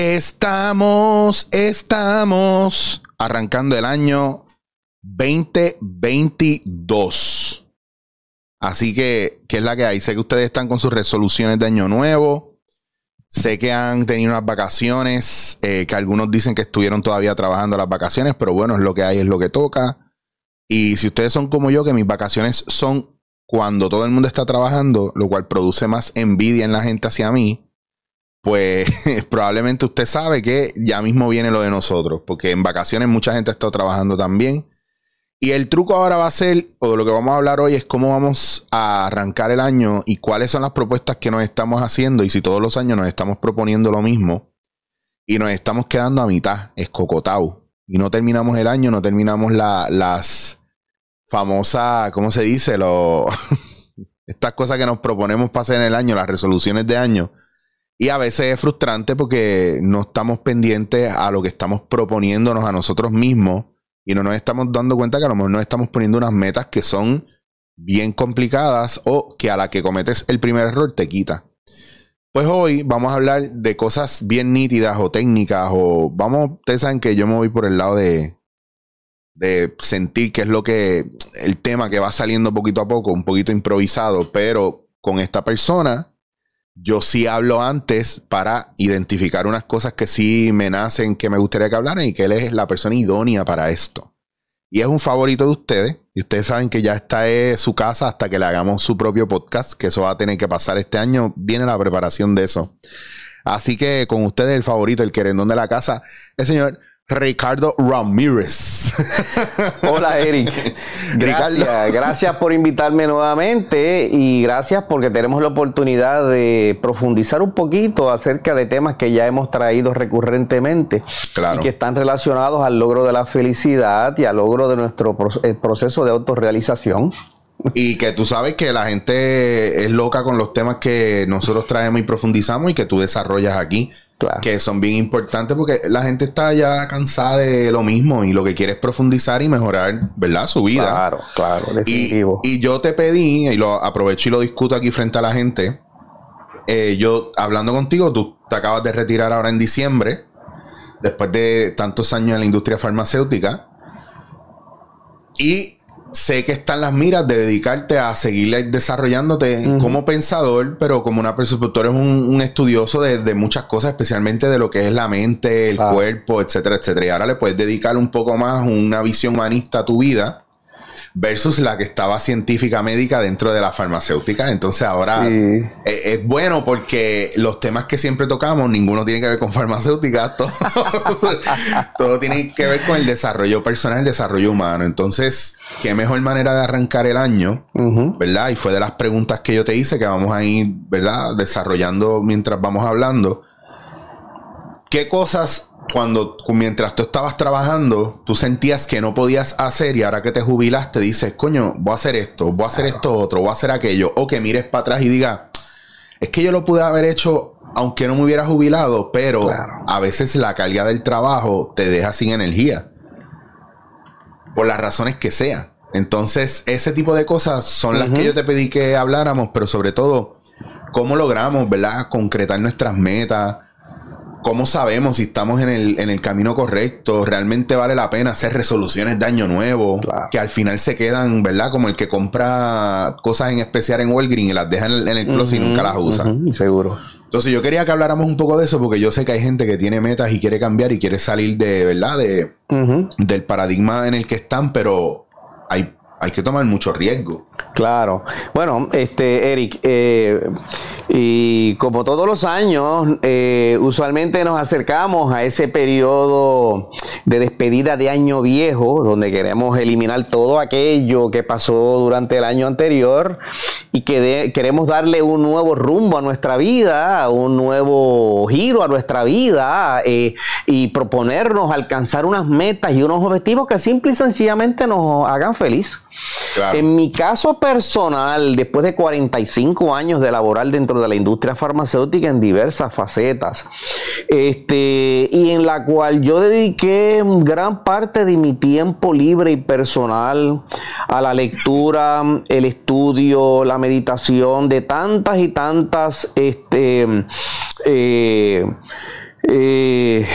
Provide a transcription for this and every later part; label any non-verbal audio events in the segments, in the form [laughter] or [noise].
Estamos, estamos arrancando el año 2022. Así que, ¿qué es la que hay? Sé que ustedes están con sus resoluciones de año nuevo. Sé que han tenido unas vacaciones, eh, que algunos dicen que estuvieron todavía trabajando las vacaciones, pero bueno, es lo que hay, es lo que toca. Y si ustedes son como yo, que mis vacaciones son cuando todo el mundo está trabajando, lo cual produce más envidia en la gente hacia mí, pues [laughs] probablemente usted sabe que ya mismo viene lo de nosotros, porque en vacaciones mucha gente está trabajando también. Y el truco ahora va a ser, o lo que vamos a hablar hoy, es cómo vamos a arrancar el año y cuáles son las propuestas que nos estamos haciendo y si todos los años nos estamos proponiendo lo mismo y nos estamos quedando a mitad, escocotado. Y no terminamos el año, no terminamos las famosas, ¿cómo se dice? [laughs] estas cosas que nos proponemos para hacer en el año, las resoluciones de año y a veces es frustrante porque no estamos pendientes a lo que estamos proponiéndonos a nosotros mismos y no nos estamos dando cuenta que a lo mejor nos estamos poniendo unas metas que son bien complicadas o que a la que cometes el primer error te quita. Pues hoy vamos a hablar de cosas bien nítidas o técnicas o vamos, ustedes saben que yo me voy por el lado de, de sentir que es lo que el tema que va saliendo poquito a poco, un poquito improvisado, pero con esta persona yo sí hablo antes para identificar unas cosas que sí me nacen, que me gustaría que hablaran y que él es la persona idónea para esto. Y es un favorito de ustedes. Y ustedes saben que ya está es su casa hasta que le hagamos su propio podcast, que eso va a tener que pasar este año. Viene la preparación de eso. Así que con ustedes el favorito, el querendón de la casa, el señor Ricardo Ramírez. [laughs] Hola, Eric. [laughs] Gracias, gracias por invitarme nuevamente y gracias porque tenemos la oportunidad de profundizar un poquito acerca de temas que ya hemos traído recurrentemente y que están relacionados al logro de la felicidad y al logro de nuestro proceso de autorrealización. Y que tú sabes que la gente es loca con los temas que nosotros traemos y profundizamos y que tú desarrollas aquí. Que son bien importantes porque la gente está ya cansada de lo mismo y lo que quiere es profundizar y mejorar, ¿verdad? Su vida. Claro, claro, definitivo. Y, yo te pedí, y lo aprovecho y lo discuto aquí frente a la gente. Eh, yo, hablando contigo, tú te acabas de retirar ahora en diciembre, después de tantos años en la industria farmacéutica. Y sé que están las miras de dedicarte a seguir desarrollándote como pensador, pero como una persona, tú eres un, estudioso de, muchas cosas, especialmente de lo que es la mente, el cuerpo, etcétera, etcétera. Y ahora le puedes dedicar un poco más una visión humanista a tu vida versus la que estaba científica médica dentro de la farmacéutica. Entonces ahora e, es, bueno porque los temas que siempre tocamos, ninguno tiene que ver con farmacéutica, [laughs] todo, tiene que ver con el desarrollo personal, el desarrollo humano. Entonces, qué mejor manera de arrancar el año, ¿verdad? Y fue de las preguntas que yo te hice que vamos a ir, ¿verdad? Desarrollando mientras vamos hablando. ¿Qué cosas cuando mientras tú estabas trabajando, tú sentías que no podías hacer y ahora que te jubilaste dices, coño, voy a hacer esto, voy a hacer esto otro, voy a hacer aquello, o que mires para atrás y digas, es que yo lo pude haber hecho aunque no me hubiera jubilado, pero a veces la carga del trabajo te deja sin energía, por las razones que sean. Entonces, ese tipo de cosas son las que yo te pedí que habláramos, pero sobre todo, cómo logramos, ¿verdad? Concretar nuestras metas ¿Cómo sabemos si estamos en el, en el, camino correcto? ¿Realmente vale la pena hacer resoluciones de año nuevo? Que al final se quedan, ¿verdad? Como el que compra cosas en especial en Walgreens y las deja en el, closet y nunca las usa. seguro. Entonces yo quería que habláramos un poco de eso porque yo sé que hay gente que tiene metas y quiere cambiar y quiere salir de, ¿verdad? De, Del paradigma en el que están, pero hay, hay que tomar mucho riesgo. Claro. Bueno, este, Eric, eh, y como todos los años, eh, usualmente nos acercamos a ese periodo de despedida de año viejo, donde queremos eliminar todo aquello que pasó durante el año anterior y que queremos darle un nuevo rumbo a nuestra vida, un nuevo giro a nuestra vida eh, y proponernos alcanzar unas metas y unos objetivos que simple y sencillamente nos hagan feliz. En mi caso personal, después de 45 años de laborar dentro de la industria farmacéutica en diversas facetas, este, y en la cual yo dediqué gran parte de mi tiempo libre y personal a la lectura, el estudio, la meditación de tantas y tantas este, eh, eh,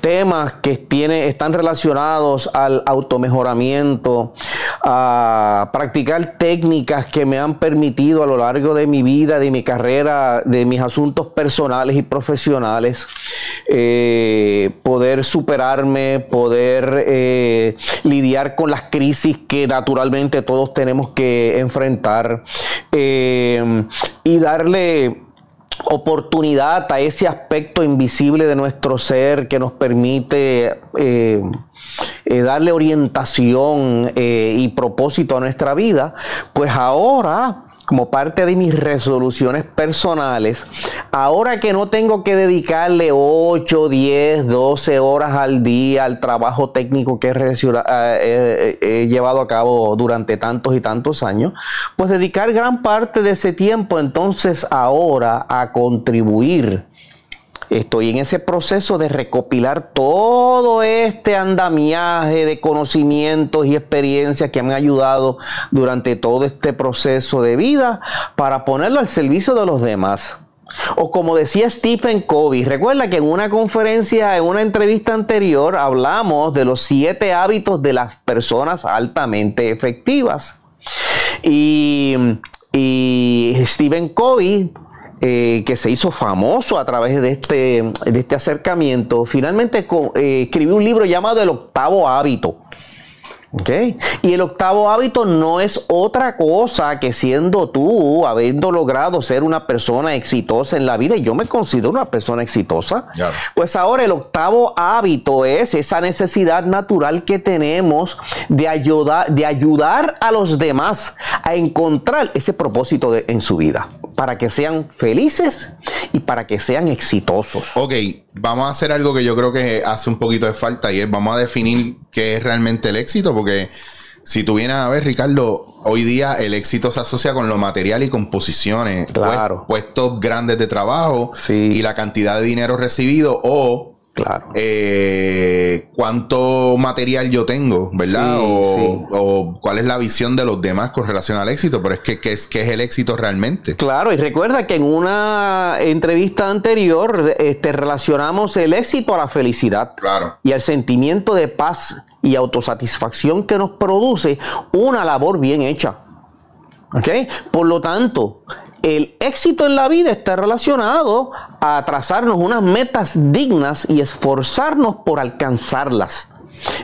temas que tiene, están relacionados al automejoramiento, a practicar técnicas que me han permitido a lo largo de mi vida, de mi carrera, de mis asuntos personales y profesionales, eh, poder superarme, poder eh, lidiar con las crisis que naturalmente todos tenemos que enfrentar y darle oportunidad a ese aspecto invisible de nuestro ser que nos permite eh, eh, darle orientación eh, y propósito a nuestra vida, pues ahora como parte de mis resoluciones personales, ahora que no tengo que dedicarle 8, 10, 12 horas al día al trabajo técnico que he, llevado a cabo durante tantos y tantos años, pues dedicar gran parte de ese tiempo entonces ahora a contribuir Estoy en ese proceso de recopilar todo este andamiaje de conocimientos y experiencias que me han ayudado durante todo este proceso de vida para ponerlo al servicio de los demás. O como decía Stephen Covey, recuerda que en una conferencia, en una entrevista anterior, hablamos de los siete hábitos de las personas altamente efectivas. Y, Stephen Covey eh, que se hizo famoso a través de este, de este acercamiento, finalmente eh, escribió un libro llamado El octavo hábito. Y el octavo hábito no es otra cosa que siendo tú, habiendo logrado ser una persona exitosa en la vida, y yo me considero una persona exitosa, pues ahora el octavo hábito es esa necesidad natural que tenemos de, ayudar, de ayudar a los demás a encontrar ese propósito en su vida para que sean felices y para que sean exitosos. Ok, vamos a hacer algo que yo creo que hace un poquito de falta y es vamos a definir qué es realmente el éxito, porque si tú vienes a ver, Ricardo, hoy día el éxito se asocia con lo material y con posiciones, claro. puestos grandes de trabajo y la cantidad de dinero recibido o Claro. Eh, cuánto material yo tengo, ¿verdad? o, cuál es la visión de los demás con relación al éxito, pero es que ¿qué es, es el éxito realmente? Claro, y recuerda que en una entrevista anterior este, relacionamos el éxito a la felicidad claro. y al sentimiento de paz y autosatisfacción que nos produce una labor bien hecha. ¿Ok? Por lo tanto, el éxito en la vida está relacionado a trazarnos unas metas dignas y esforzarnos por alcanzarlas.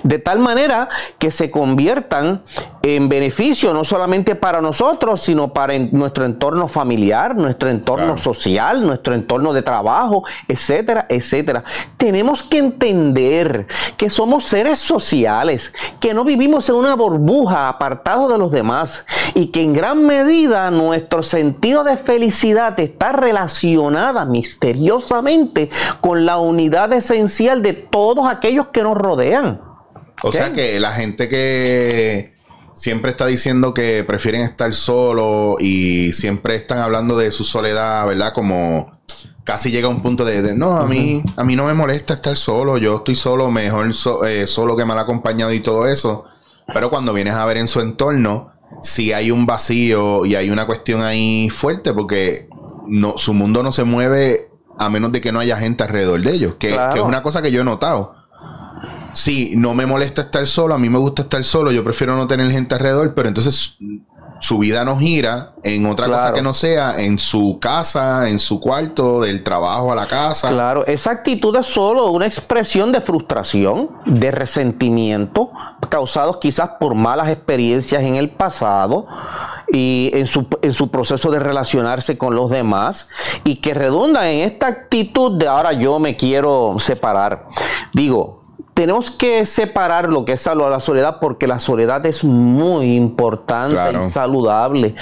De tal manera que se conviertan en beneficio no solamente para nosotros, sino para nuestro entorno familiar, nuestro entorno social, nuestro entorno de trabajo, etcétera, etcétera. Tenemos que entender que somos seres sociales, que no vivimos en una burbuja apartado de los demás y que en gran medida nuestro sentido de felicidad está relacionada misteriosamente con la unidad esencial de todos aquellos que nos rodean. O sea que la gente que siempre está diciendo que prefieren estar solo y siempre están hablando de su soledad, ¿verdad? Como casi llega a un punto de, no, a mí, a mí no me molesta estar solo, yo estoy solo, mejor eh, solo que mal acompañado y todo eso. Pero cuando vienes a ver en su entorno, si hay un vacío y hay una cuestión ahí fuerte, porque no, su mundo no se mueve a menos de que no haya gente alrededor de ellos, que, que es una cosa que yo he notado sí, no me molesta estar solo, a mí me gusta estar solo, yo prefiero no tener gente alrededor, pero entonces su vida no gira en otra cosa que no sea en su casa, en su cuarto, del trabajo a la casa. Claro, esa actitud es solo una expresión de frustración, de resentimiento, causados quizás por malas experiencias en el pasado y en su, en su proceso de relacionarse con los demás y que redunda en esta actitud de ahora yo me quiero separar. Digo, tenemos que separar lo que es la soledad porque la soledad es muy importante y saludable.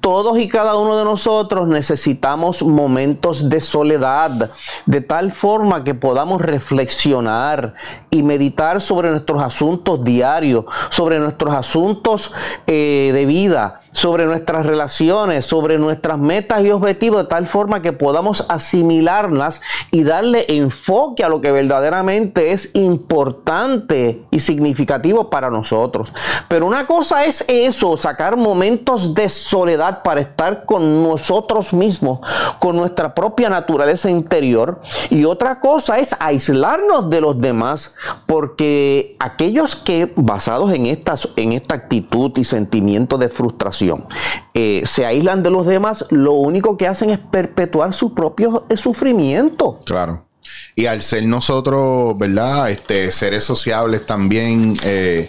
Todos y cada uno de nosotros necesitamos momentos de soledad de tal forma que podamos reflexionar y meditar sobre nuestros asuntos diarios, sobre nuestros asuntos eh, de vida, sobre nuestras relaciones, sobre nuestras metas y objetivos, de tal forma que podamos asimilarlas y darle enfoque a lo que verdaderamente es importante y significativo para nosotros. Pero una cosa es eso, sacar momentos de soledad para estar con nosotros mismos, con nuestra propia naturaleza interior. Y otra cosa es aislarnos de los demás, porque aquellos que basados en, estas, en esta actitud y sentimiento de frustración, eh, se aíslan de los demás, lo único que hacen es perpetuar su propio eh, sufrimiento. Claro. Y al ser nosotros, ¿verdad? Este, seres sociables también, eh,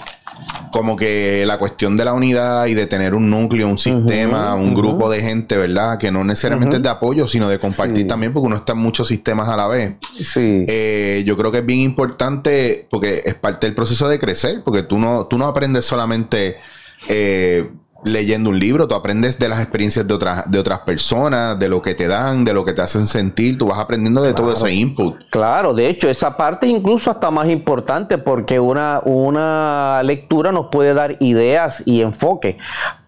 como que la cuestión de la unidad y de tener un núcleo, un sistema, un grupo de gente, ¿verdad? Que no necesariamente es de apoyo, sino de compartir también, porque uno está en muchos sistemas a la vez. Sí. yo creo que es bien importante, porque es parte del proceso de crecer, porque tú no, tú no aprendes solamente leyendo un libro, tú aprendes de las experiencias de otras, de otras personas, de lo que te dan, de lo que te hacen sentir, tú vas aprendiendo de todo ese input. Claro, de hecho, esa parte incluso hasta más importante porque una, una lectura nos puede dar ideas y enfoque,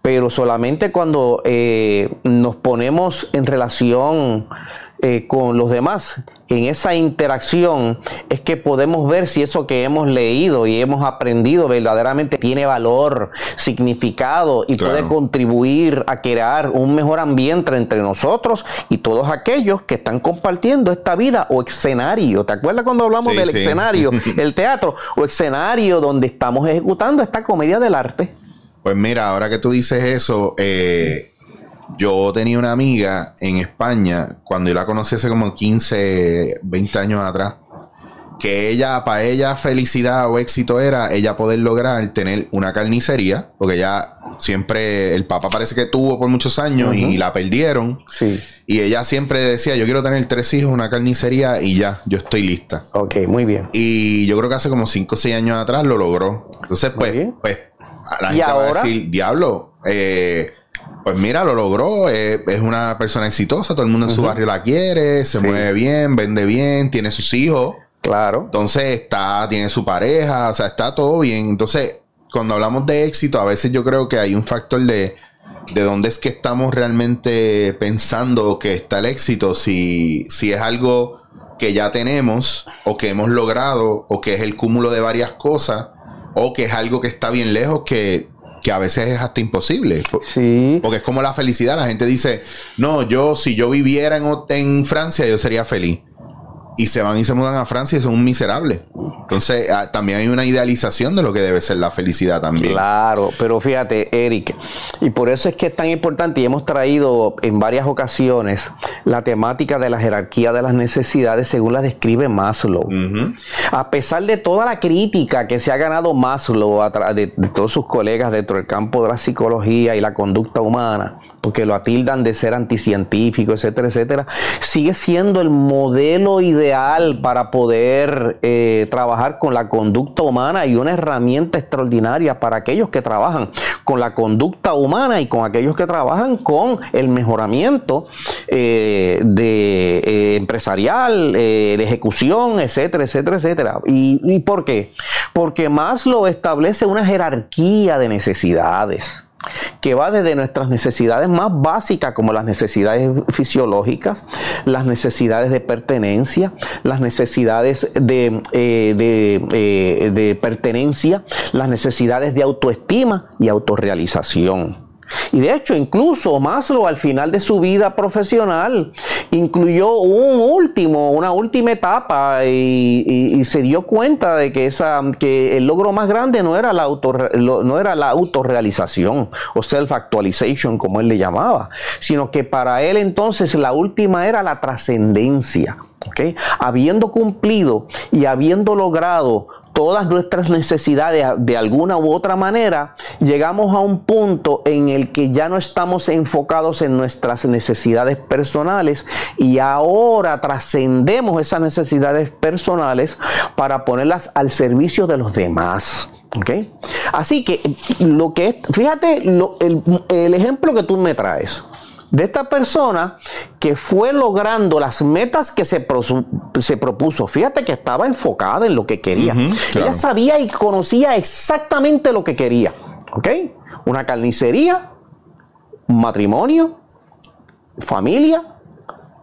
pero solamente cuando eh, nos ponemos en relación eh, con los demás, en esa interacción es que podemos ver si eso que hemos leído y hemos aprendido verdaderamente tiene valor, significado y puede contribuir a crear un mejor ambiente entre nosotros y todos aquellos que están compartiendo esta vida o escenario. ¿Te acuerdas cuando hablamos del escenario, [laughs] el teatro o escenario donde estamos ejecutando esta comedia del arte? Pues mira, ahora que tú dices eso, eh, yo tenía una amiga en España, cuando yo la conocí hace como 15, 20 años atrás, que ella, para ella, felicidad o éxito era ella poder lograr tener una carnicería, porque ya siempre el papá parece que tuvo por muchos años y la perdieron. Sí. Y ella siempre decía, yo quiero tener tres hijos, una carnicería y ya, yo estoy lista. Ok, muy bien. Y yo creo que hace como 5 o 6 años atrás lo logró. Entonces, pues, pues, a la gente va a decir, diablo, eh, pues mira, lo logró. Eh, es una persona exitosa. Todo el mundo en su barrio la quiere. Se mueve bien, vende bien, tiene sus hijos. Claro. Entonces está, tiene su pareja. O sea, está todo bien. Entonces, cuando hablamos de éxito, a veces yo creo que hay un factor de, de dónde es que estamos realmente pensando que está el éxito. Si, si es algo que ya tenemos, o que hemos logrado, o que es el cúmulo de varias cosas, o que es algo que está bien lejos, que que a veces es hasta imposible. Sí. Porque es como la felicidad. La gente dice, no, yo si yo viviera en, en Francia, yo sería feliz y se van y se mudan a Francia y son un miserable. Entonces, ah, también hay una idealización de lo que debe ser la felicidad también. Claro, pero fíjate, Eric, y por eso es que es tan importante y hemos traído en varias ocasiones la temática de la jerarquía de las necesidades según la describe Maslow. A pesar de toda la crítica que se ha ganado Maslow de, de todos sus colegas dentro del campo de la psicología y la conducta humana, porque lo atildan de ser anticientífico, etcétera, etcétera, sigue siendo el modelo ideal para poder eh, trabajar con la conducta humana y una herramienta extraordinaria para aquellos que trabajan con la conducta humana y con aquellos que trabajan con el mejoramiento eh, eh, empresarial, de ejecución, etcétera, etcétera, etcétera. ¿Y, ¿Y por qué? Porque Maslow establece una jerarquía de necesidades que va desde nuestras necesidades más básicas como las necesidades fisiológicas, las necesidades de pertenencia, las necesidades de, eh, de, eh, pertenencia, las necesidades de autoestima y autorrealización. Y de hecho, incluso Maslow al final de su vida profesional incluyó un último, una última etapa y, se dio cuenta de que, esa, que el logro más grande no era la, auto, no era la autorrealización o self-actualization, como él le llamaba, sino que para él entonces la última era la trascendencia. ¿okay? Habiendo cumplido y habiendo logrado todas nuestras necesidades de alguna u otra manera, llegamos a un punto en el que ya no estamos enfocados en nuestras necesidades personales y ahora trascendemos esas necesidades personales para ponerlas al servicio de los demás. Así que lo que fíjate el, el ejemplo que tú me traes. De esta persona que fue logrando las metas que se, se propuso. Fíjate que estaba enfocada en lo que quería. Ella sabía y conocía exactamente lo que quería. ¿Ok? Una carnicería, un matrimonio, familia,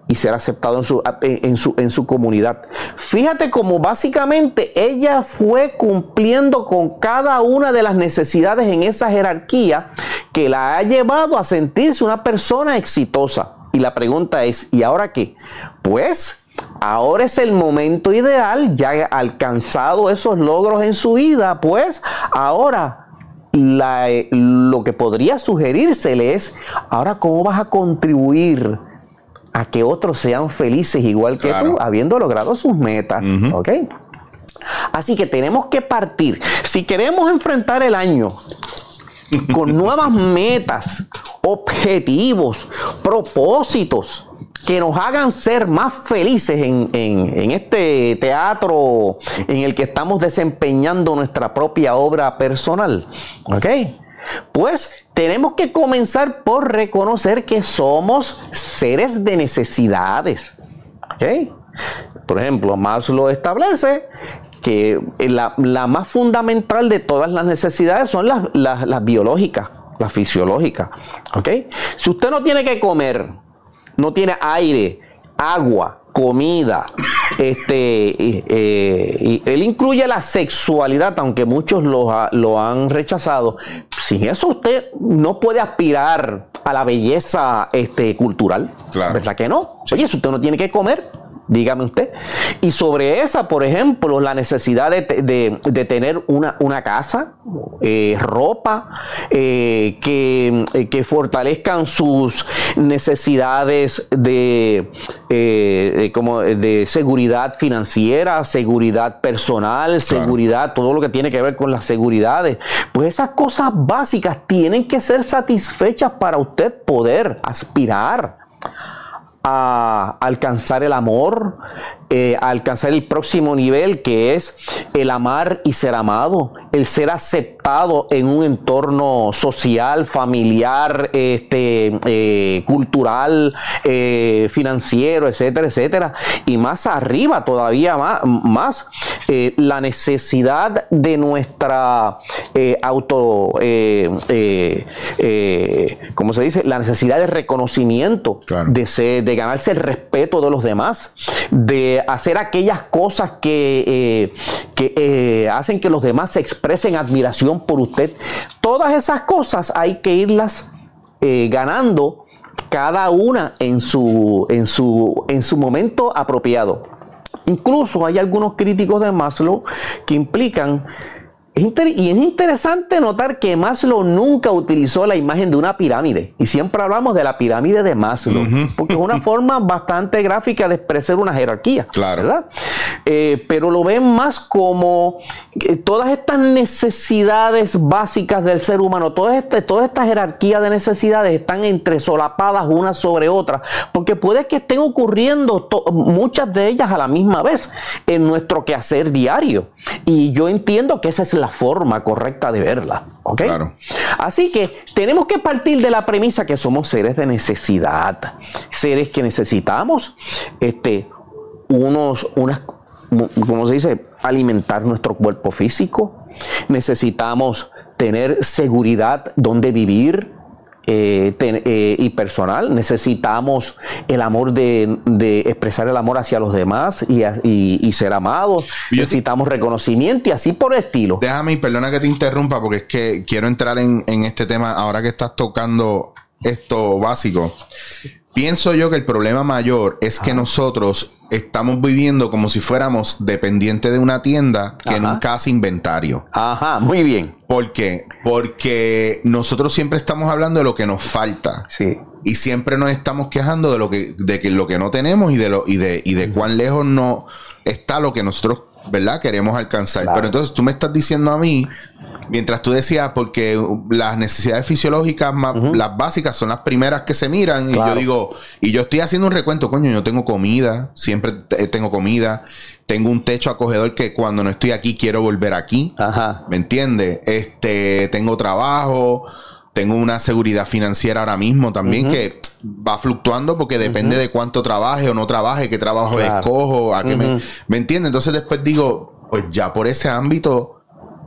y ser aceptado en su, en su, en su comunidad. Fíjate cómo básicamente ella fue cumpliendo con cada una de las necesidades en esa jerarquía que la ha llevado a sentirse una persona exitosa. Y la pregunta es, ¿y ahora qué? Pues ahora es el momento ideal, ya alcanzado esos logros en su vida, pues ahora lo que podría sugerírsele es, ahora cómo vas a contribuir a que otros sean felices igual que tú, habiendo logrado sus metas. ¿Ok? Así que tenemos que partir. Si queremos enfrentar el año con nuevas [laughs] metas, objetivos, propósitos que nos hagan ser más felices en, en, este teatro en el que estamos desempeñando nuestra propia obra personal. ¿Ok? Pues tenemos que comenzar por reconocer que somos seres de necesidades. Por ejemplo, Maslow establece que la, más fundamental de todas las necesidades son las, biológicas, las fisiológicas. Si usted no tiene que comer, no tiene aire, agua, comida, este, eh, él incluye la sexualidad, aunque muchos lo, lo, han rechazado. Sin eso usted no puede aspirar a la belleza este, cultural. ¿Verdad que no? Oye, si usted no tiene que comer, dígame usted. Y sobre esa, por ejemplo, la necesidad de, tener una, una casa, eh, ropa, eh, que, eh, que, fortalezcan sus necesidades de, como de seguridad financiera, seguridad personal, seguridad, todo lo que tiene que ver con las seguridades. Pues esas cosas básicas tienen que ser satisfechas para usted poder aspirar a alcanzar el amor, eh, a alcanzar el próximo nivel que es el amar y ser amado, el ser aceptado en un entorno social, familiar, este, eh, cultural, eh, financiero, etcétera, etcétera. Y más arriba todavía más, más la necesidad de nuestra auto, ¿cómo se dice? La necesidad de reconocimiento, de, de ganarse el respeto de los demás, de hacer aquellas cosas que, eh, que eh, hacen que los demás se expresen admiración por usted. Todas esas cosas hay que irlas eh, ganando cada una en su, en, su, en su momento apropiado. Incluso hay algunos críticos de Maslow que implican y es interesante notar que Maslow nunca utilizó la imagen de una pirámide. Y siempre hablamos de la pirámide de Maslow, porque es una [laughs] forma bastante gráfica de expresar una jerarquía. Claro. ¿verdad? Eh, pero lo ven más como eh, todas estas necesidades básicas del ser humano, toda esta, toda esta jerarquía de necesidades están entresolapadas unas sobre otras, porque puede que estén ocurriendo muchas de ellas a la misma vez en nuestro quehacer diario. Y yo entiendo que esa es la forma correcta de verla. ¿Ok? Así que tenemos que partir de la premisa que somos seres de necesidad, seres que necesitamos este, unos, unas, ¿cómo se dice? Alimentar nuestro cuerpo físico. Necesitamos tener seguridad donde vivir, eh, eh, y personal. Necesitamos el amor de, expresar el amor hacia los demás y, ser amados. Necesitamos reconocimiento y así por el estilo. Déjame, y perdona que te interrumpa, porque es que quiero entrar en, en este tema ahora que estás tocando esto básico. Pienso yo que el problema mayor es que nosotros estamos viviendo como si fuéramos dependientes de una tienda que nunca hace inventario. Ajá, muy bien. ¿Por qué? Porque nosotros siempre estamos hablando de lo que nos falta. Sí. Y siempre nos estamos quejando de lo que, de que lo que no tenemos y de lo, y de, y de cuán lejos no está lo que nosotros, ¿verdad? Queremos alcanzar. Pero entonces tú me estás diciendo a mí Mientras tú decías, porque las necesidades fisiológicas más, las básicas son las primeras que se miran. Y yo digo, y yo estoy haciendo un recuento, coño, yo tengo comida, siempre tengo comida, tengo un techo acogedor que cuando no estoy aquí quiero volver aquí. Ajá. ¿Me entiendes? Este, tengo trabajo, tengo una seguridad financiera ahora mismo también que va fluctuando porque depende de cuánto trabaje o no trabaje, qué trabajo escojo, a qué me, ¿me entiende? Entonces después digo, pues ya por ese ámbito,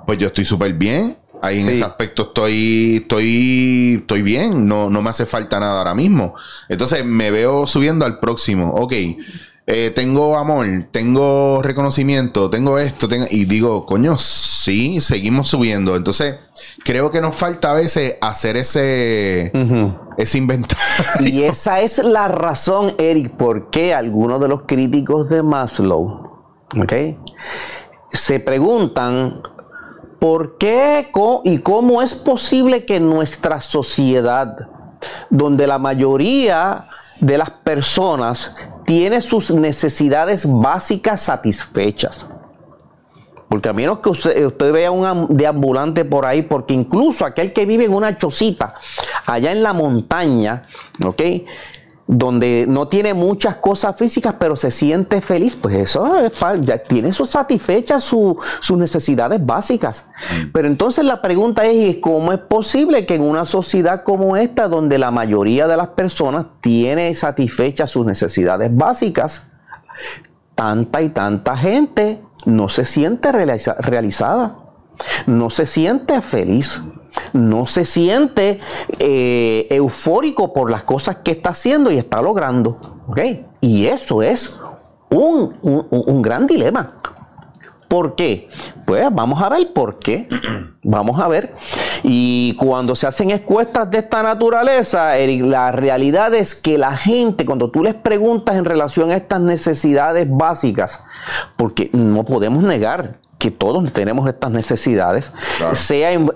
pues yo estoy súper bien. Ahí en ese aspecto estoy, estoy, estoy bien. No, no me hace falta nada ahora mismo. Entonces me veo subiendo al próximo. Ok. Eh, tengo amor, tengo reconocimiento, tengo esto, tengo, y digo, coño, sí, seguimos subiendo. Entonces, creo que nos falta a veces hacer ese, ese inventario. Y esa es la razón, Eric, por qué algunos de los críticos de Maslow, ¿ok? Se preguntan por qué y cómo es posible que nuestra sociedad, donde la mayoría de las personas tiene sus necesidades básicas satisfechas. Porque a menos que usted, vea un deambulante por ahí, porque incluso aquel que vive en una chocita allá en la montaña, ¿ok? Donde no tiene muchas cosas físicas, pero se siente feliz, pues eso ya tiene su satisfechas sus necesidades básicas. Mm. Pero entonces la pregunta es, ¿cómo es posible que en una sociedad como esta, donde la mayoría de las personas tiene satisfechas sus necesidades básicas, tanta y tanta gente no se siente realizada, no se siente feliz? No se siente eh, eufórico por las cosas que está haciendo y está logrando. Y eso es un, un, gran dilema. ¿Por qué? Pues vamos a ver por qué. [clears throat] Vamos a ver. Y cuando se hacen encuestas de esta naturaleza, Eric, la realidad es que la gente, cuando tú les preguntas en relación a estas necesidades básicas, porque no podemos negar que todos tenemos estas necesidades, sea en,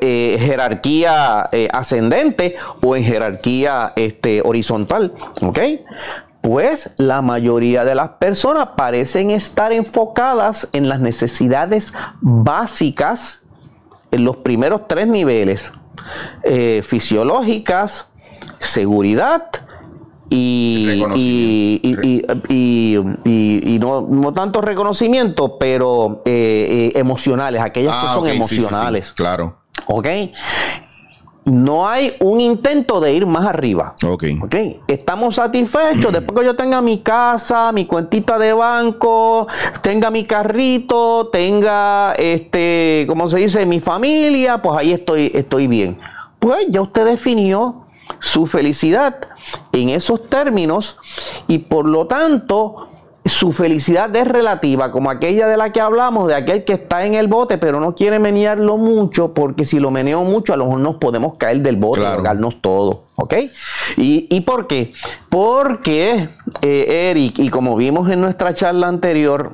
eh, jerarquía eh, ascendente o en jerarquía este, horizontal. ¿Ok? Pues la mayoría de las personas parecen estar enfocadas en las necesidades básicas en los primeros tres niveles, eh, fisiológicas, seguridad y, y, no, tanto reconocimiento, pero eh, eh, emocionales, aquellas que ah, son emocionales. claro. ¿Ok? No hay un intento de ir más arriba. Ok. okay. Estamos satisfechos. Después que yo tenga mi casa, mi cuentita de banco, tenga mi carrito, tenga, este, ¿cómo se dice? Mi familia, pues ahí estoy, estoy bien. Pues ya usted definió su felicidad en esos términos y por lo tanto su felicidad es relativa, como aquella de la que hablamos, de aquel que está en el bote, pero no quiere menearlo mucho, porque si lo meneo mucho, a lo mejor nos podemos caer del bote y ahogarnos todo. ¿Ok? ¿Y, por qué? Porque, eh, Eric, y como vimos en nuestra charla anterior,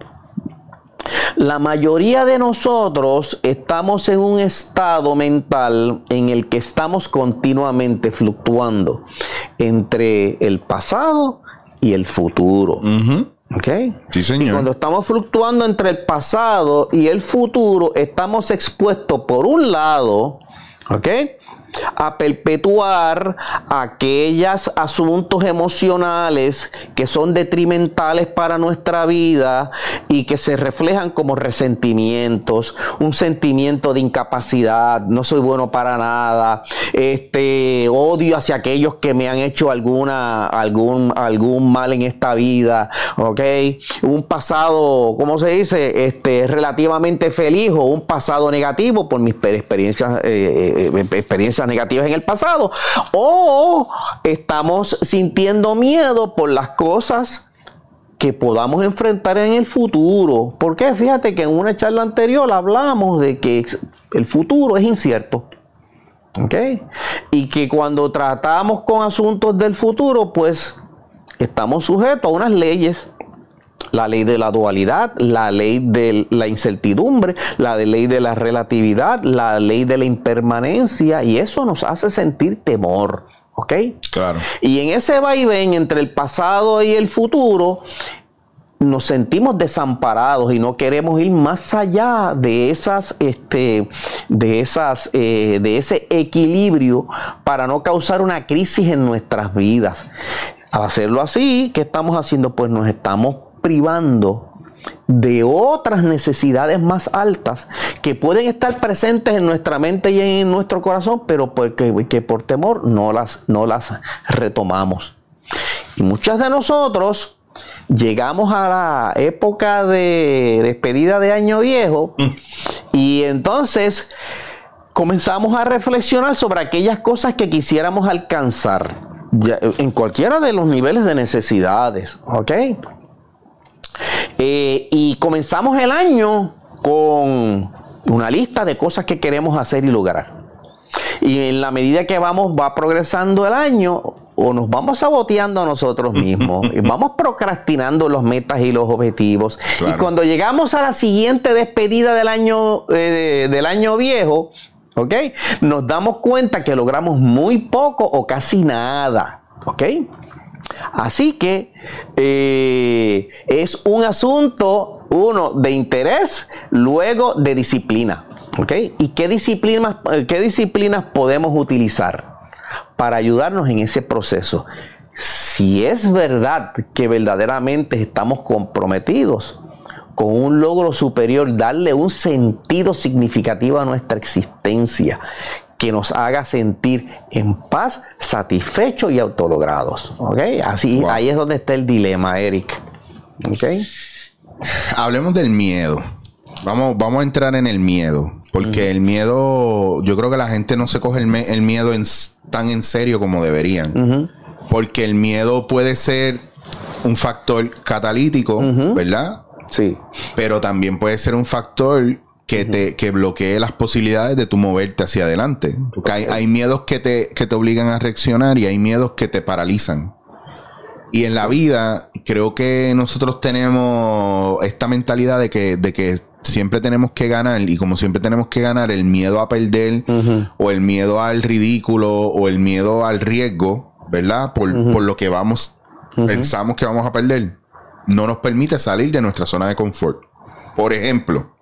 la mayoría de nosotros estamos en un estado mental en el que estamos continuamente fluctuando entre el pasado y el futuro. ¿Ok? Sí, señor. Y cuando estamos fluctuando entre el pasado y el futuro, estamos expuestos por un lado, ¿ok? A perpetuar aquellos asuntos emocionales que son detrimentales para nuestra vida y que se reflejan como resentimientos, un sentimiento de incapacidad, no soy bueno para nada, este odio hacia aquellos que me han hecho alguna algún algún mal en esta vida, ¿ok? Un pasado, ¿cómo se dice? Este relativamente feliz o un pasado negativo por mis experiencias eh, eh, negativas en el pasado, o estamos sintiendo miedo por las cosas que podamos enfrentar en el futuro. Porque fíjate que en una charla anterior hablamos de que el futuro es incierto. ¿Ok? Y que cuando tratamos con asuntos del futuro, pues estamos sujetos a unas leyes la ley de la dualidad, la ley de la incertidumbre, la ley de la relatividad, la ley de la impermanencia, y eso nos hace sentir temor. ¿Ok? Claro. Y en ese vaivén entre el pasado y el futuro, nos sentimos desamparados y no queremos ir más allá de esas, este, de esas, eh, de ese equilibrio para no causar una crisis en nuestras vidas. Al hacerlo así, ¿qué estamos haciendo? Pues nos estamos privando de otras necesidades más altas que pueden estar presentes en nuestra mente y en nuestro corazón, pero porque, que por temor no las, no las retomamos. Y muchas de nosotros llegamos a la época de despedida de año viejo y entonces comenzamos a reflexionar sobre aquellas cosas que quisiéramos alcanzar en cualquiera de los niveles de necesidades, ¿ok? Eh, y comenzamos el año con una lista de cosas que queremos hacer y lograr. Y en la medida que vamos, va progresando el año, o nos vamos saboteando a nosotros mismos, [laughs] y vamos procrastinando los metas y los objetivos. Y cuando llegamos a la siguiente despedida del año, eh, del año viejo, ¿ok? Nos damos cuenta que logramos muy poco o casi nada, ¿ok? Así que eh, es un asunto, uno, de interés, luego de disciplina. ¿Y qué disciplinas, qué disciplinas podemos utilizar para ayudarnos en ese proceso? Si es verdad que verdaderamente estamos comprometidos con un logro superior, darle un sentido significativo a nuestra existencia, que nos haga sentir en paz, satisfechos y autologrados. ¿Ok? Así, ahí es donde está el dilema, Eric. ¿Ok? Hablemos del miedo. Vamos, vamos a entrar en el miedo. Porque el miedo, yo creo que la gente no se coge el, miedo tan en serio como deberían. Porque el miedo puede ser un factor catalítico, ¿verdad? Sí. Pero también puede ser un factor que te que bloquee las posibilidades de tu moverte hacia adelante. Porque hay, miedos que te, que te obligan a reaccionar y hay miedos que te paralizan. Y en la vida, creo que nosotros tenemos esta mentalidad de que, de que siempre tenemos que ganar. Y como siempre tenemos que ganar, el miedo a perder, o el miedo al ridículo, o el miedo al riesgo, ¿verdad? Por, por lo que vamos, pensamos que vamos a perder, no nos permite salir de nuestra zona de confort. Por ejemplo,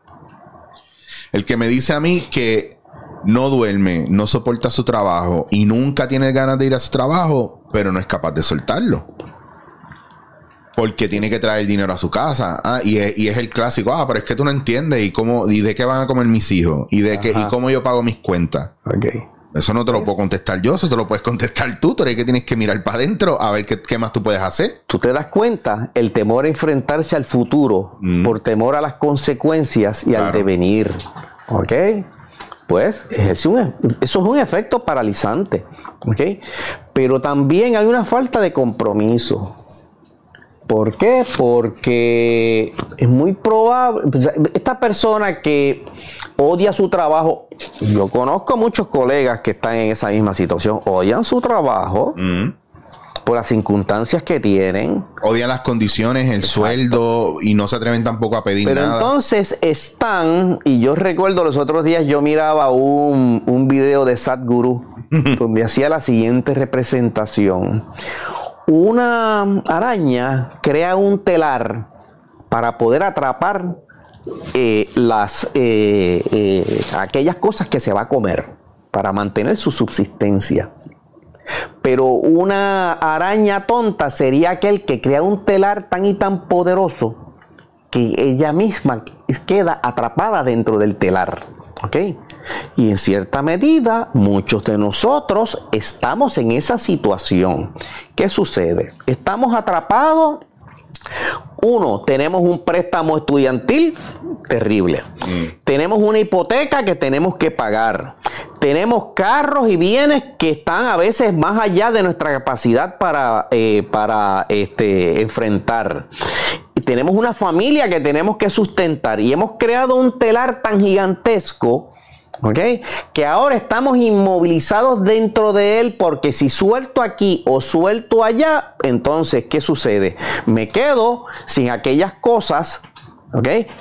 el que me dice a mí que no duerme, no soporta su trabajo y nunca tiene ganas de ir a su trabajo, pero no es capaz de soltarlo. Porque tiene que traer dinero a su casa. Ah, y, es, el clásico, ah, pero es que tú no entiendes y cómo, y de qué van a comer mis hijos, y de qué, y cómo yo pago mis cuentas. Eso no te lo puedo contestar yo, eso te lo puedes contestar tú. Tú eres que tienes que mirar para adentro a ver qué, más tú puedes hacer. Tú te das cuenta, el temor a enfrentarse al futuro mm. por temor a las consecuencias y al devenir. ¿Ok? Pues eso es un efecto paralizante. ¿Ok? Pero también hay una falta de compromiso. ¿Por qué? Porque es muy probable, esta persona que odia su trabajo, yo conozco muchos colegas que están en esa misma situación, odian su trabajo. Mm por las circunstancias que tienen. Odian las condiciones, el sueldo y no se atreven tampoco a pedir nada. Pero entonces están, y yo recuerdo los otros días yo miraba un, un video de Sadhguru [laughs] donde hacía la siguiente representación. Una araña crea un telar para poder atrapar eh, las, eh, eh, aquellas cosas que se va a comer para mantener su subsistencia. Pero una araña tonta sería aquel que crea un telar tan y tan poderoso que ella misma queda atrapada dentro del telar. ¿Ok? Y en cierta medida, muchos de nosotros estamos en esa situación. ¿Qué sucede? Estamos atrapados uno, tenemos un préstamo estudiantil terrible. Mm. Tenemos una hipoteca que tenemos que pagar. Tenemos carros y bienes que están a veces más allá de nuestra capacidad para, eh, para este, enfrentar. Y tenemos una familia que tenemos que sustentar. Y hemos creado un telar tan gigantesco ¿Ok? Que ahora estamos inmovilizados dentro de él porque si suelto aquí o suelto allá, entonces, ¿qué sucede? Me quedo sin aquellas cosas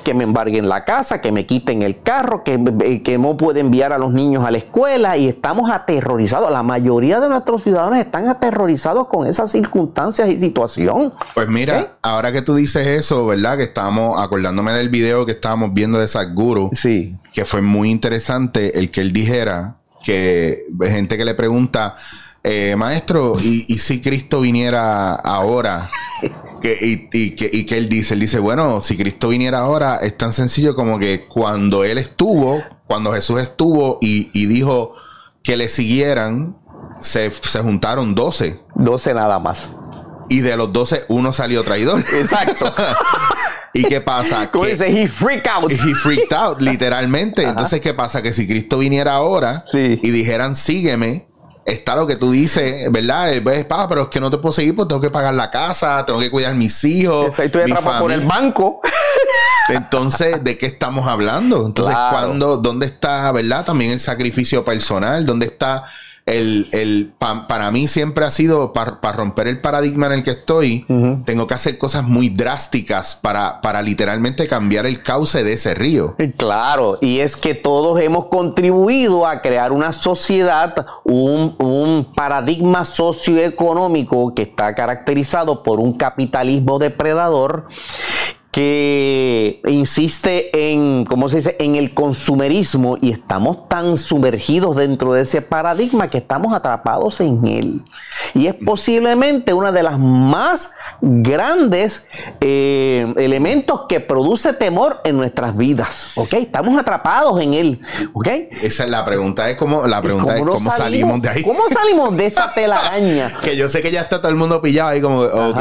que me embarguen la casa, que me quiten el carro, que, eh, que no puedo enviar a los niños a la escuela y estamos aterrorizados. La mayoría de nuestros ciudadanos están aterrorizados con esas circunstancias y situación. Pues mira, ahora que tú dices eso, ¿verdad? Que estamos acordándome del video que estábamos viendo de Sadhguru. Sí. Que fue muy interesante el que él dijera que gente que le pregunta, eh, maestro, y, y si Cristo viniera ahora, [laughs] que, y, y que, y que él dice, él dice, bueno, si Cristo viniera ahora, es tan sencillo como que cuando él estuvo, cuando Jesús estuvo y, y dijo que le siguieran, se, se juntaron 12. 12 nada más. Y de los 12, uno salió traidor. Exacto. [laughs] ¿Y qué pasa? Como Que- dice, he freak out. He freaked out, literalmente. Entonces, ¿qué pasa? Que si Cristo viniera ahora Sí. y dijeran, sígueme, está lo que tú dices, ¿verdad? Eh, Pues, pa, pero es que no te puedo seguir porque tengo que pagar la casa, tengo que cuidar mis hijos. Estoy mi atrapado por el familia". banco. [laughs] Entonces, ¿de qué estamos hablando? Entonces, Claro. cuando, ¿dónde está, verdad? También el sacrificio personal, ¿dónde está el, el pa- para mí siempre ha sido para romper el paradigma en el que estoy, tengo que hacer cosas muy drásticas para, para literalmente cambiar el cauce de ese río. Claro, y es que todos hemos contribuido a crear una sociedad, un, un paradigma socioeconómico que está caracterizado por un capitalismo depredador que insiste en, ¿cómo se dice?, en el consumerismo y estamos tan sumergidos dentro de ese paradigma que estamos atrapados en él. Y es posiblemente una de las más grandes eh, elementos que produce temor en nuestras vidas, ¿ok? Estamos atrapados en él, ¿ok? Esa es la pregunta, es como, la pregunta es cómo salimos de ahí. ¿Cómo salimos de esa [laughs] telaraña? que yo sé que ya está todo el mundo pillado ahí como, ok,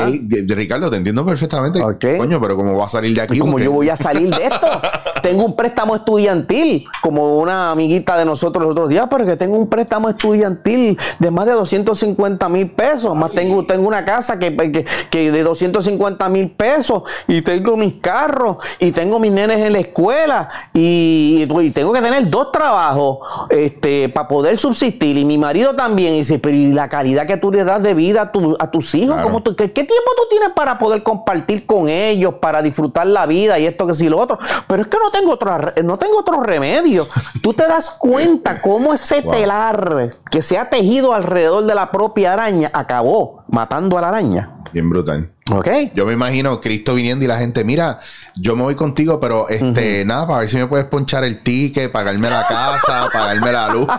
Ricardo, te entiendo perfectamente. Ok. Coño, pero ¿cómo va a salir de aquí? Como Porque- yo voy a salir de esto. [laughs] tengo un préstamo estudiantil, como una amiguita de nosotros los otros días, pero que tengo un préstamo estudiantil de más de 250 mil pesos. Más tengo, tengo una casa que, que, que de 250 mil pesos y tengo mis carros y tengo mis nenes en la escuela y, y tengo que tener dos trabajos este, para poder subsistir. Y mi marido también. Y dice, pero ¿y la calidad que tú le das de vida a, tu- a tus hijos? Claro. ¿Cómo tú- ¿Qué, qué tiempo tú tienes para poder compartir con ellos, para disfrutar la vida y esto que sí lo otro? Pero es que no tengo otro, no tengo otro remedio. Tú te das cuenta cómo ese Wow. telar que se ha tejido alrededor de la propia araña acabó matando a la araña. Bien brutal. ¿Ok? Yo me imagino Cristo viniendo y la gente, mira, yo me voy contigo, pero este, nada, para ver si me puedes ponchar el ticket, pagarme la casa, [laughs] pagarme la luz. [laughs]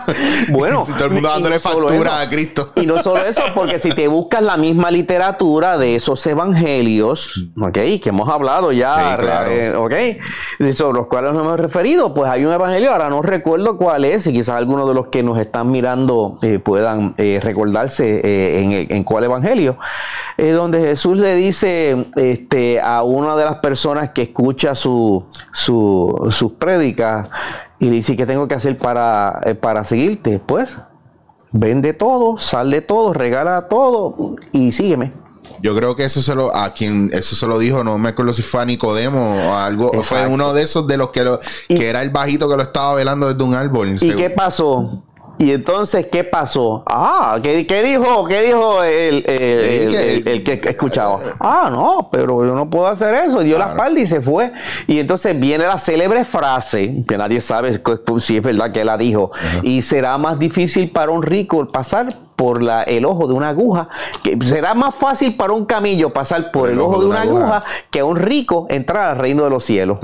Bueno, si todo el mundo dándole no factura eso. a Cristo. Y no solo eso, porque si te buscas la misma literatura de esos evangelios, ¿ok? Que hemos hablado ya, Sí, claro. eh, ¿ok? Sobre los cuales nos hemos referido, pues hay un evangelio, ahora no recuerdo cuál es, y quizás algunos de los que nos están mirando eh, puedan eh, recordarse eh, en, en cuál evangelio, donde Jesús le dice este, a una de las personas que escucha su, su- sus prédicas y le dice, ¿qué tengo que hacer para, eh, para seguirte? Pues vende todo, sal de todo, regala todo y sígueme. Yo creo que eso se lo, a quien eso se lo dijo, no me acuerdo si fue a Nicodemo o algo, fue uno de esos de los que lo, Y- que era el bajito que lo estaba velando desde un árbol. ¿Y seguro. qué pasó? Y entonces, ¿qué pasó? Ah, ¿qué, qué dijo? ¿Qué dijo el, el- el- el- el que escuchaba? [laughs] Ah, no, pero yo no puedo hacer eso. Dio la espalda y se fue. Y entonces viene la célebre frase, que nadie sabe si es verdad que la dijo, y será más difícil para un rico pasar por la- el ojo de una aguja, que será más fácil para un camillo pasar por el, ojo de una aguja, que a un rico entrar al reino de los cielos.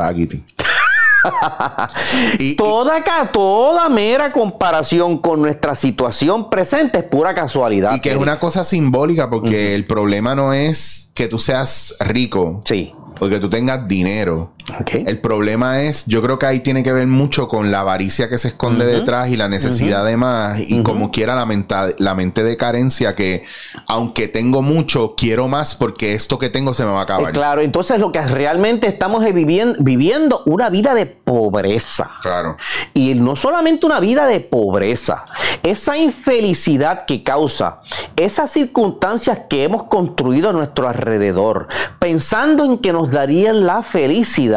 [laughs] Y- Toda, toda mera comparación con nuestra situación presente es pura casualidad. Y que es una cosa simbólica porque el problema no es que tú seas rico, Sí. porque tú tengas dinero. El problema es, yo creo que ahí tiene que ver mucho con la avaricia que se esconde detrás y la necesidad de más y como quiera la, menta- la mente de carencia que aunque tengo mucho, quiero más porque esto que tengo se me va a Eh, acabar. claro, entonces lo que realmente estamos es viviendo, viviendo una vida de pobreza. Claro. Y no solamente una vida de pobreza, esa infelicidad que causa, esas circunstancias que hemos construido a nuestro alrededor, pensando en que nos darían la felicidad,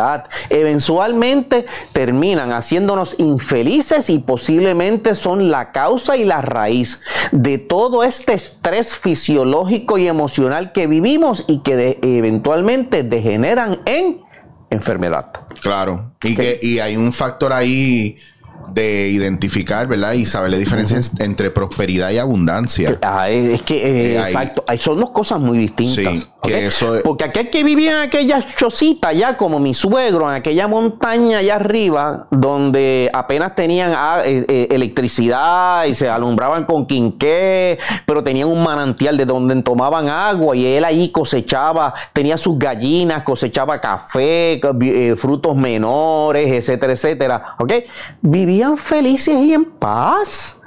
eventualmente terminan haciéndonos infelices y posiblemente son la causa y la raíz de todo este estrés fisiológico y emocional que vivimos y que de- eventualmente degeneran en enfermedad. Claro. Y que y hay un factor ahí de identificar, ¿verdad? Y saber la diferencia entre prosperidad y abundancia. Ah, es es que, eh, Eh, exacto, ahí son dos cosas muy distintas. Sí. Porque aquel que vivía en aquella chocita, ya como mi suegro, en aquella montaña allá arriba, donde apenas tenían ah, eh, electricidad y se alumbraban con quinqué, pero tenían un manantial de donde tomaban agua y él ahí cosechaba, tenía sus gallinas, cosechaba café, frutos menores, etcétera, etcétera. ¿Ok? Vivían felices y en paz.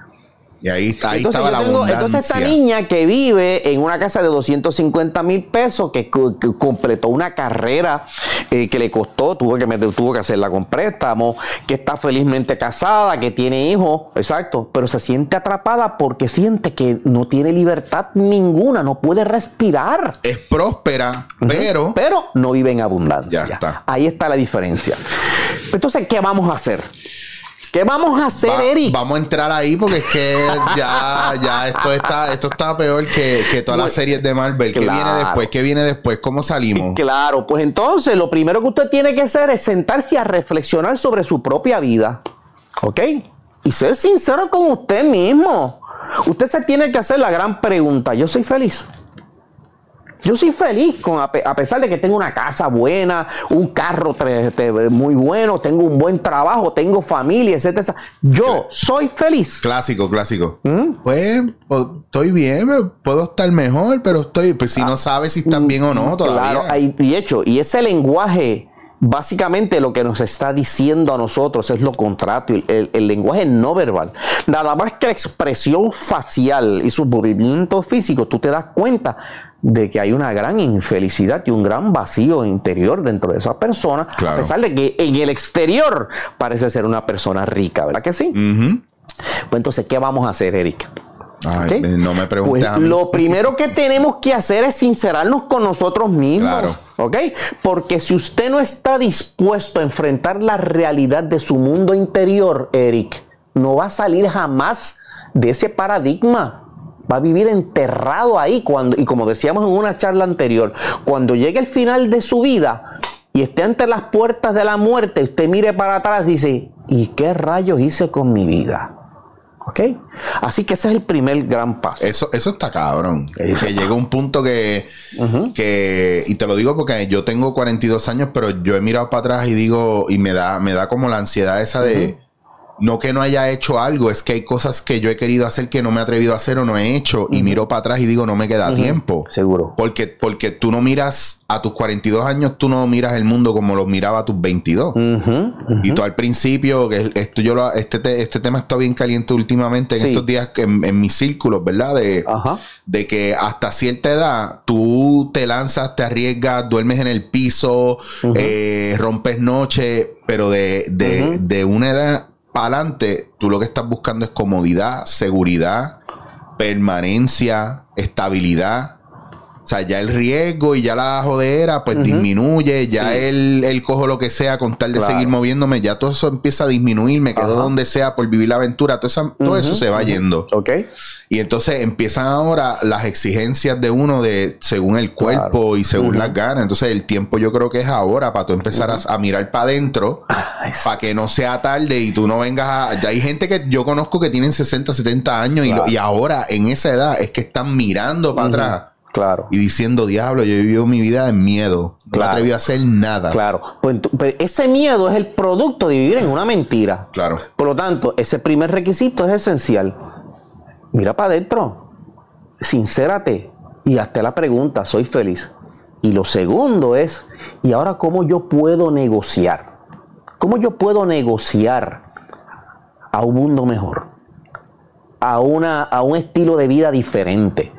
Y ahí, ahí estaba la abundancia. Entonces esta niña que vive en una casa de 250 mil pesos, que, completó una carrera eh, que le costó, tuvo que, tuvo que hacerla con préstamo, que está felizmente casada, que tiene hijos, exacto, pero se siente atrapada porque siente que no tiene libertad ninguna, no puede respirar. Es próspera, pero... Pero no vive en abundancia. Ya está. Ahí está la diferencia. Entonces, ¿qué vamos a hacer? ¿Qué vamos a hacer, Eric? Vamos a entrar ahí porque es que [laughs] ya, ya esto está, esto está peor que, todas las series de Marvel. ¿Qué viene después? ¿Qué viene después? ¿Cómo salimos? Claro, pues entonces lo primero que usted tiene que hacer es sentarse a reflexionar sobre su propia vida. ¿Ok? Y ser sincero con usted mismo. Usted se tiene que hacer la gran pregunta. ¿Yo soy feliz? Yo soy feliz con, a, pesar de que tengo una casa buena, un carro muy bueno, tengo un buen trabajo, tengo familia, etc. Yo soy feliz. Clásico, clásico. ¿Mm? Pues, pues estoy bien, puedo estar mejor, pero estoy, pues si no ah, sabes si están bien o no todavía. Claro, y hecho, y ese lenguaje Básicamente lo que nos está diciendo a nosotros es lo contrario, el, el, lenguaje no verbal. Nada más que la expresión facial y sus movimientos físicos, tú te das cuenta de que hay una gran infelicidad y un gran vacío interior dentro de esa persona, a pesar de que en el exterior parece ser una persona rica, ¿verdad que sí? Pues entonces, ¿qué vamos a hacer, Eric? no me preguntes pues Lo primero que tenemos que hacer es sincerarnos con nosotros mismos. ¿Ok? Porque si usted no está dispuesto a enfrentar la realidad de su mundo interior, Eric, no va a salir jamás de ese paradigma. Va a vivir enterrado ahí cuando, y como decíamos en una charla anterior, cuando llegue el final de su vida y esté ante las puertas de la muerte, usted mire para atrás y dice, ¿y qué rayos hice con mi vida? ¿Ok? Así que ese es el primer gran paso. Eso, eso está cabrón. Que llega un punto que, que, y te lo digo porque yo tengo 42 años, pero yo he mirado para atrás y digo, y me da, me da como la ansiedad esa de no que no haya hecho algo, es que hay cosas que yo he querido hacer que no me he atrevido a hacer o no he hecho y miro para atrás y digo, no me queda tiempo. Seguro. Porque, porque tú no miras a tus 42 años, tú no miras el mundo como lo miraba a tus 22. Y tú al principio, que esto yo lo, este, este tema está bien caliente últimamente en estos días en, en, mis círculos, ¿verdad? De, de que hasta cierta edad tú te lanzas, te arriesgas, duermes en el piso, eh, rompes noche, pero de, de, de una edad para adelante, tú lo que estás buscando es comodidad, seguridad, permanencia, estabilidad. O sea, ya el riesgo y ya la jodera, pues disminuye, ya el, el, cojo lo que sea con tal de seguir moviéndome, ya todo eso empieza a disminuir, me quedo donde sea por vivir la aventura, todo, todo eso se va yendo. Ok. Y entonces empiezan ahora las exigencias de uno de según el cuerpo y según las ganas. Entonces el tiempo yo creo que es ahora para tú empezar a, mirar para adentro, [laughs] para que no sea tarde y tú no vengas a... Ya hay gente que yo conozco que tienen 60, 70 años y, y ahora en esa edad es que están mirando para atrás Claro. Y diciendo, diablo, yo he vivido mi vida en miedo. No claro. atreví a hacer nada. Claro. Pues, pues, ese miedo es el producto de vivir en una mentira. Claro. Por lo tanto, ese primer requisito es esencial. Mira para adentro. Sincérate. Y hazte la pregunta, ¿soy feliz? Y lo segundo es, ¿y ahora cómo yo puedo negociar? ¿Cómo yo puedo negociar a un mundo mejor? A, una, a un estilo de vida diferente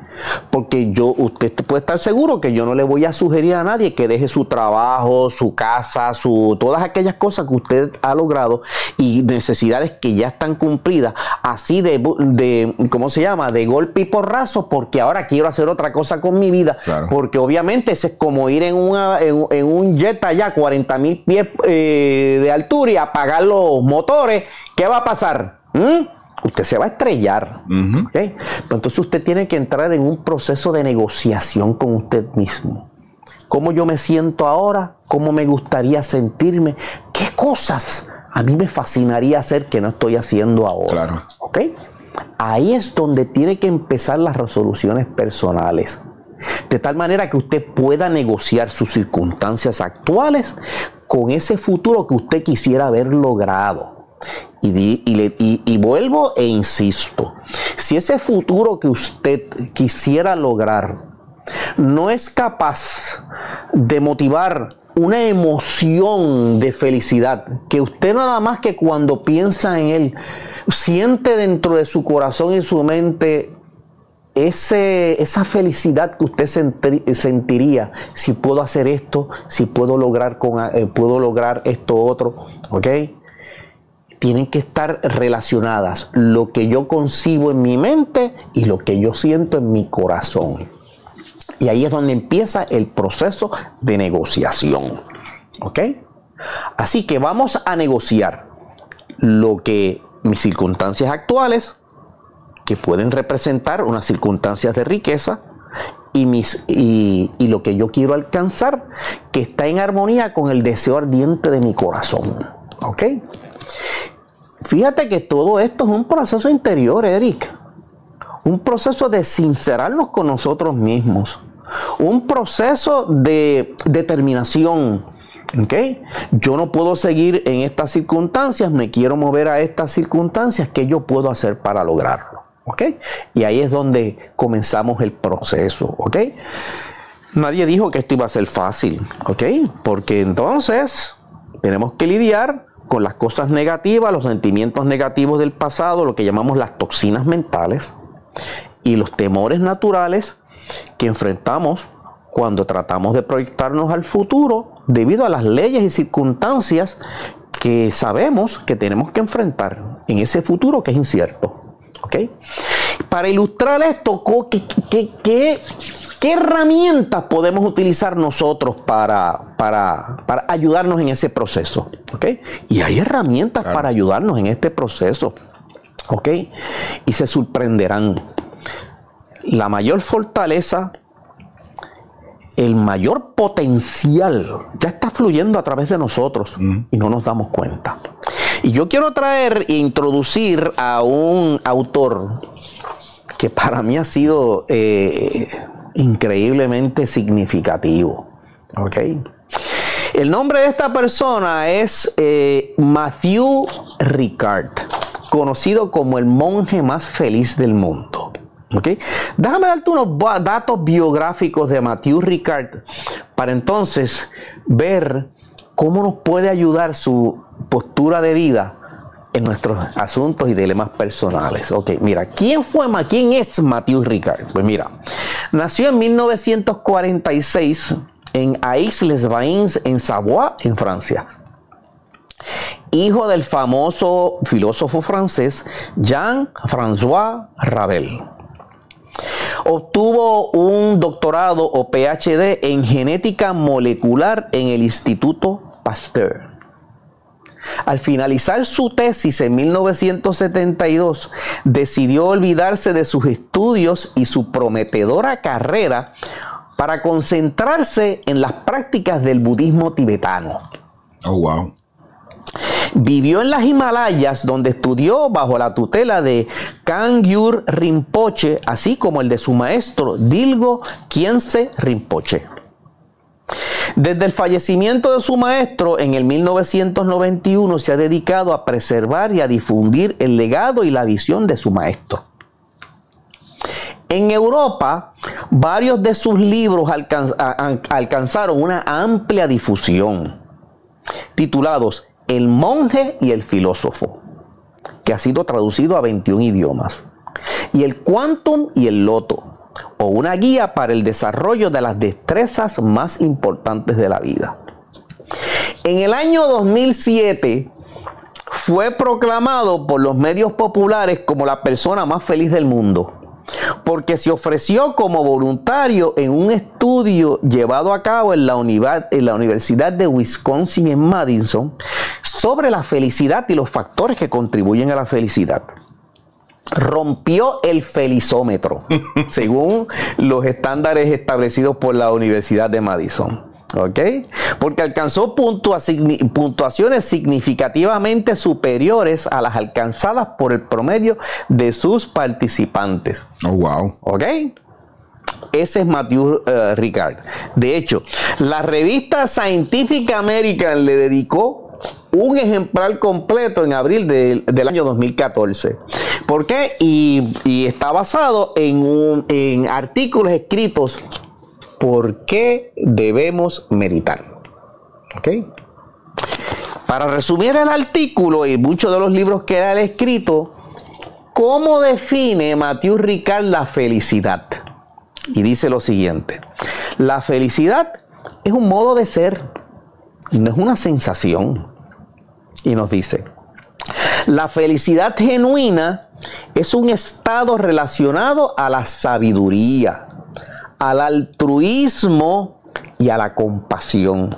porque yo, usted puede estar seguro que yo no le voy a sugerir a nadie que deje su trabajo, su casa, su, todas aquellas cosas que usted ha logrado y necesidades que ya están cumplidas, así de, de ¿cómo se llama? De golpe y porrazo, porque ahora quiero hacer otra cosa con mi vida. Porque obviamente es como ir en, una, en, un jet allá, 40 mil pies eh, de altura y apagar los motores. ¿Qué va a pasar? ¿Mm? Usted se va a estrellar. Pues entonces usted tiene que entrar en un proceso de negociación con usted mismo. ¿Cómo yo me siento ahora? ¿Cómo me gustaría sentirme? ¿Qué cosas a mí me fascinaría hacer que no estoy haciendo ahora? Claro. Ahí es donde tiene que empezar las resoluciones personales. de tal manera que usted pueda negociar sus circunstancias actuales con ese futuro que usted quisiera haber logrado. Y, vuelvo e insisto, si ese futuro que usted quisiera lograr no es capaz de motivar una emoción de felicidad, que usted nada más que cuando piensa en él, siente dentro de su corazón y su mente ese, esa felicidad que usted sentiría si puedo hacer esto, si puedo lograr, con, eh, puedo lograr esto otro, ¿ok? Tienen que estar relacionadas lo que yo concibo en mi mente y lo que yo siento en mi corazón. Y ahí es donde empieza el proceso de negociación. ¿Ok? Así que vamos a negociar lo que mis circunstancias actuales, que pueden representar unas circunstancias de riqueza, y, mis, y, lo que yo quiero alcanzar, que está en armonía con el deseo ardiente de mi corazón. ¿Ok? Fíjate que todo esto es un proceso interior, Eric. Un proceso de sincerarnos con nosotros mismos. Un proceso de determinación. ¿Okay? Yo no puedo seguir en estas circunstancias, me quiero mover a estas circunstancias. ¿Qué yo puedo hacer para lograrlo? Y ahí es donde comenzamos el proceso. ¿ok? Nadie dijo que esto iba a ser fácil, ¿ok? Porque entonces tenemos que lidiar con las cosas negativas, los sentimientos negativos del pasado, lo que llamamos las toxinas mentales y los temores naturales que enfrentamos cuando tratamos de proyectarnos al futuro debido a las leyes y circunstancias que sabemos que tenemos que enfrentar en ese futuro que es incierto. Para ilustrar esto, ¿qué, qué, qué herramientas podemos utilizar nosotros para, para, ayudarnos en ese proceso? Y hay herramientas para ayudarnos en este proceso. ¿Ok? Y se sorprenderán. La mayor fortaleza, el mayor potencial ya está fluyendo a través de nosotros y no nos damos cuenta. Y yo quiero traer e introducir a un autor que para mí ha sido eh, increíblemente significativo. ¿Ok? El nombre de esta persona es eh, Matthew Ricard, conocido como el monje más feliz del mundo. ¿Okay? Déjame darte unos datos biográficos de Matthew Ricard para entonces ver cómo nos puede ayudar su postura de vida en nuestros asuntos y dilemas personales. Ok, mira, ¿quién fue, quién es Matthew Ricard? Pues mira, nació en 1946 en Aix-les-Bains, en Savoie, en Francia. Hijo del famoso filósofo francés Jean-François Ravel. Obtuvo un doctorado o PhD en genética molecular en el Instituto Pasteur. Al finalizar su tesis en 1972, decidió olvidarse de sus estudios y su prometedora carrera para concentrarse en las prácticas del budismo tibetano. Oh, wow. Vivió en las Himalayas, donde estudió bajo la tutela de Kangyur Rinpoche, así como el de su maestro Dilgo Kiense Rinpoche. Desde el fallecimiento de su maestro en el 1991 se ha dedicado a preservar y a difundir el legado y la visión de su maestro. En Europa, varios de sus libros alcanzaron una amplia difusión, titulados El monje y el filósofo, que ha sido traducido a 21 idiomas, y El quantum y el loto, o una guía para el desarrollo de las destrezas más importantes de la vida. En el año 2007 fue proclamado por los medios populares como la persona más feliz del mundo porque se ofreció como voluntario en un estudio llevado a cabo en la, Universidad de Wisconsin en Madison sobre la felicidad y los factores que contribuyen a la felicidad. Rompió el felizómetro, [laughs] según los estándares establecidos por la Universidad de Madison. ¿Ok? Porque alcanzó puntuaciones significativamente superiores a las alcanzadas por el promedio de sus participantes. Oh, wow. ¿Ok? Ese es Matthew eh, Ricard. De hecho, la revista Scientific American le dedicó un ejemplar completo en abril del año 2014. ¿Por qué? Y, está basado en, en artículos escritos por qué debemos meditar. ¿Ok? Para resumir el artículo y muchos de los libros que él ha escrito, ¿cómo define Matthew Ricard la felicidad? Y dice lo siguiente, la felicidad es un modo de ser, no es una sensación. Y nos dice, la felicidad genuina es un estado relacionado a la sabiduría, al altruismo y a la compasión,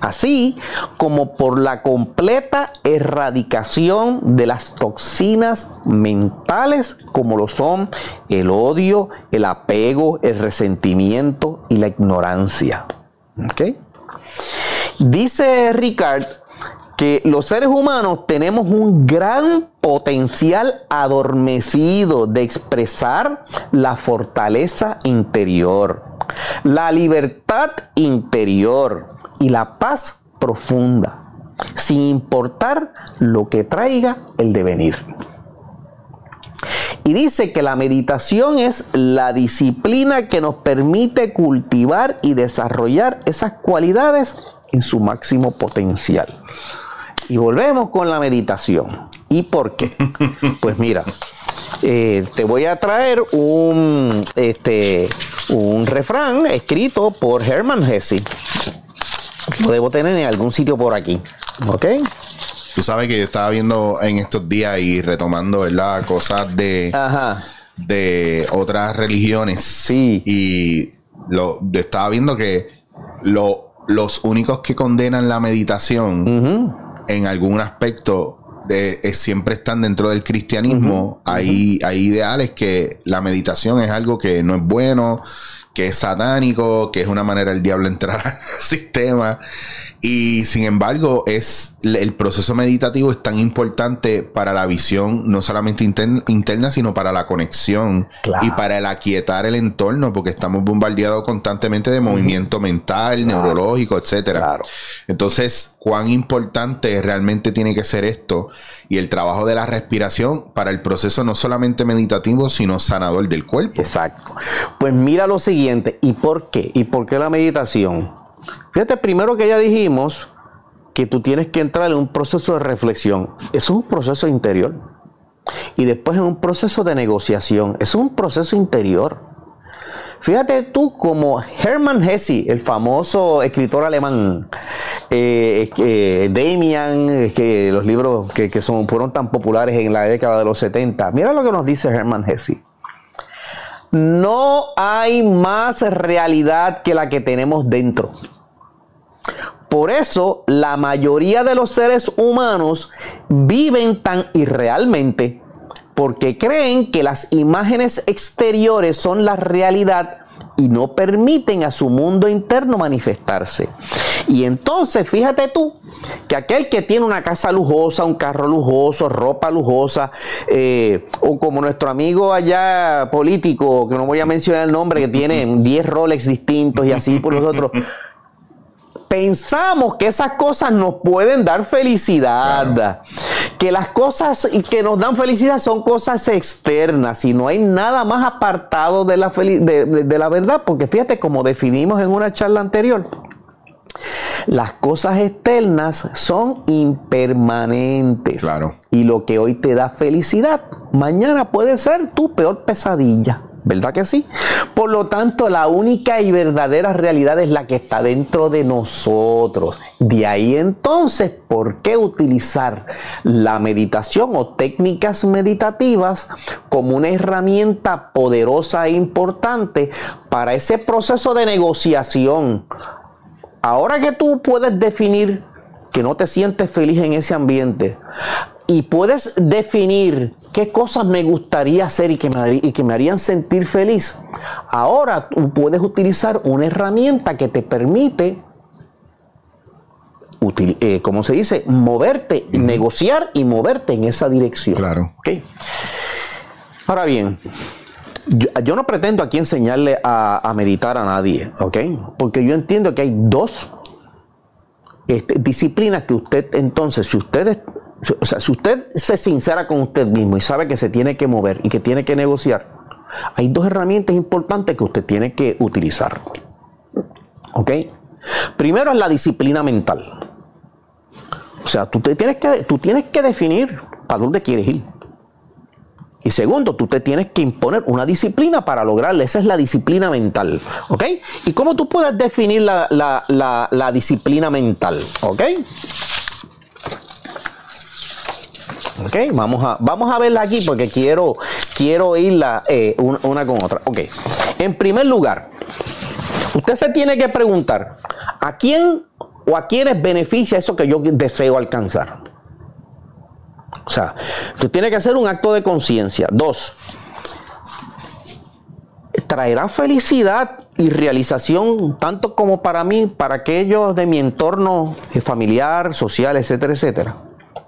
así como por la completa erradicación de las toxinas mentales como lo son el odio, el apego, el resentimiento y la ignorancia. Dice Ricard que los seres humanos tenemos un gran potencial adormecido de expresar la fortaleza interior, la libertad interior y la paz profunda, sin importar lo que traiga el devenir. Y dice que la meditación es la disciplina que nos permite cultivar y desarrollar esas cualidades en su máximo potencial. Y volvemos con la meditación. ¿Y por qué? [laughs] Pues mira, eh, te voy a traer un, este, un refrán escrito por Hermann Hesse. Lo debo tener en algún sitio por aquí. ¿Ok? Tú sabes que yo estaba viendo en estos días y retomando, ¿verdad? Cosas de, de otras religiones. Sí. Y lo, estaba viendo que los únicos que condenan la meditación en algún aspecto de, siempre están dentro del cristianismo. hay, hay ideales que la meditación es algo que no es bueno, que es satánico, que es una manera del diablo entrar al [laughs] sistema. Y sin embargo, es el proceso meditativo es tan importante para la visión, no solamente interna, sino para la conexión y para el aquietar el entorno, porque estamos bombardeados constantemente de movimiento mental, neurológico, etcétera. Entonces, cuán importante realmente tiene que ser esto y el trabajo de la respiración para el proceso no solamente meditativo, sino sanador del cuerpo. Exacto. Pues mira lo siguiente, ¿y por qué? ¿Y por qué la meditación? Fíjate, primero que ya dijimos que tú tienes que entrar en un proceso de reflexión. Eso es un proceso interior. Y después en un proceso de negociación. Eso es un proceso interior. Fíjate tú como Hermann Hesse, el famoso escritor alemán, eh, eh, Damian, que los libros que, son, fueron tan populares en la década de los 70. Mira lo que nos dice Hermann Hesse. No hay más realidad que la que tenemos dentro. Por eso la mayoría de los seres humanos viven tan irrealmente, porque creen que las imágenes exteriores son la realidad y no permiten a su mundo interno manifestarse. Y entonces, fíjate tú, que aquel que tiene una casa lujosa, un carro lujoso, ropa lujosa, eh, o como nuestro amigo allá político, que no voy a mencionar el nombre, que tiene [laughs] 10 Rolex distintos y así por nosotros pensamos que esas cosas nos pueden dar felicidad, que las cosas que nos dan felicidad son cosas externas y no hay nada más apartado de la, de, la verdad, porque fíjate como definimos en una charla anterior. Las cosas externas son impermanentes. Claro. Y lo que hoy te da felicidad, mañana puede ser tu peor pesadilla. ¿Verdad que sí? Por lo tanto, la única y verdadera realidad es la que está dentro de nosotros. De ahí entonces, ¿por qué utilizar la meditación o técnicas meditativas como una herramienta poderosa e importante para ese proceso de negociación? Ahora que tú puedes definir que no te sientes feliz en ese ambiente y puedes definir qué cosas me gustaría hacer y que me, y que me harían sentir feliz. Ahora tú puedes utilizar una herramienta que te permite, eh, como se dice, moverte, negociar y moverte en esa dirección. Claro. Ahora bien, yo, no pretendo aquí enseñarle a, meditar a nadie, ¿ok? Porque yo entiendo que hay dos este, disciplinas que usted entonces, si usted, o sea, si usted se sincera con usted mismo y sabe que se tiene que mover y que tiene que negociar, hay dos herramientas importantes que usted tiene que utilizar. ¿Ok? Primero es la disciplina mental. O sea, tú, te tienes, que, tú tienes que definir para dónde quieres ir. Y segundo, tú te tienes que imponer una disciplina para lograrla. Esa es la disciplina mental. ¿Ok? ¿Y cómo tú puedes definir la, disciplina mental? ¿Ok? Ok, vamos a, vamos a verla aquí porque quiero, quiero irla eh, una, con otra. Ok, en primer lugar, usted se tiene que preguntar, ¿a quién o a quiénes beneficia eso que yo deseo alcanzar? O sea, tú tienes que hacer un acto de conciencia. Dos, traerá felicidad y realización tanto como para mí, para aquellos de mi entorno eh, familiar, social, etcétera, etcétera.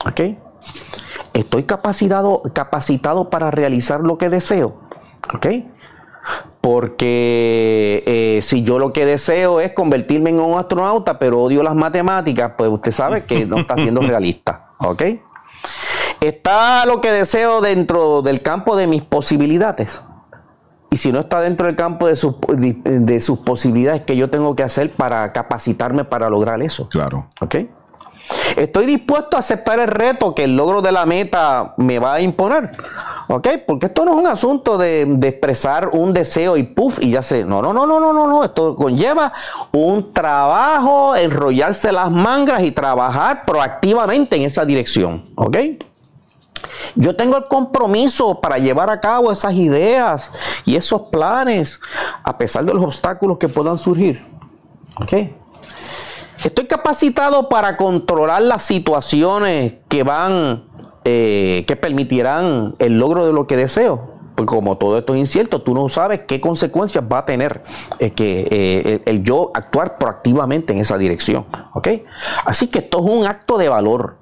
¿Ok? Estoy capacitado, capacitado para realizar lo que deseo. ¿Ok? Porque eh, si yo lo que deseo es convertirme en un astronauta, pero odio las matemáticas, pues usted sabe que no está siendo [laughs] realista. ¿Ok? ¿Está lo que deseo dentro del campo de mis posibilidades? Y si no está dentro del campo de sus, de sus posibilidades, ¿qué yo tengo que hacer para capacitarme para lograr eso? Claro. ¿Ok? Estoy dispuesto a aceptar el reto que el logro de la meta me va a imponer. ¿Ok? Porque esto no es un asunto de, expresar un deseo y puff y ya sé. No, no, no, no, no, no, no. Esto conlleva un trabajo, enrollarse las mangas y trabajar proactivamente en esa dirección. ¿Ok? Yo tengo el compromiso para llevar a cabo esas ideas y esos planes, a pesar de los obstáculos que puedan surgir. Estoy capacitado para controlar las situaciones que van, eh, que permitirán el logro de lo que deseo. Porque como todo esto es incierto, tú no sabes qué consecuencias va a tener eh, que, eh, el, yo actuar proactivamente en esa dirección. Así que esto es un acto de valor.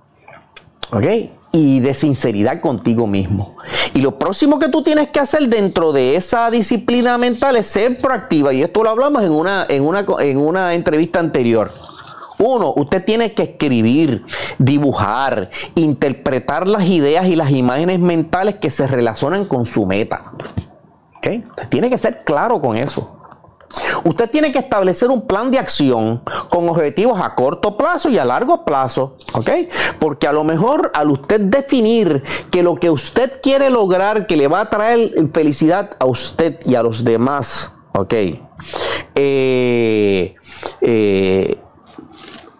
¿ok? y de sinceridad contigo mismo. Y lo próximo que tú tienes que hacer dentro de esa disciplina mental es ser proactiva. Y esto lo hablamos en una, en una, en una entrevista anterior. Uno, usted tiene que escribir, dibujar, interpretar las ideas y las imágenes mentales que se relacionan con su meta. ¿Okay? Tiene que ser claro con eso. Usted tiene que establecer un plan de acción con objetivos a corto plazo y a largo plazo, ¿ok? Porque a lo mejor al usted definir que lo que usted quiere lograr, que le va a traer felicidad a usted y a los demás, ¿ok? Eh, eh,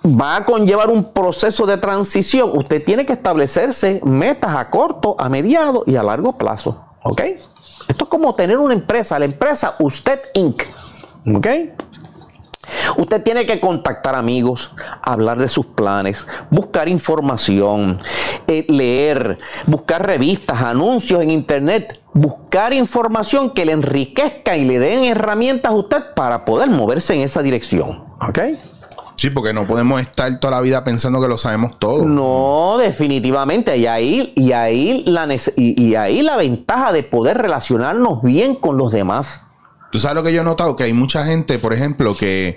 va a conllevar un proceso de transición. Usted tiene que establecerse metas a corto, a mediado y a largo plazo, ¿ok? Esto es como tener una empresa, la empresa Usted Inc. ¿Ok? Usted tiene que contactar amigos, hablar de sus planes, buscar información, eh, leer, buscar revistas, anuncios en internet, buscar información que le enriquezca y le den herramientas a usted para poder moverse en esa dirección. ¿Ok? Sí, porque no podemos estar toda la vida pensando que lo sabemos todo. No, definitivamente. Y ahí, y ahí, la, y ahí la ventaja de poder relacionarnos bien con los demás. Tú sabes lo que yo he notado, que hay mucha gente, por ejemplo, que,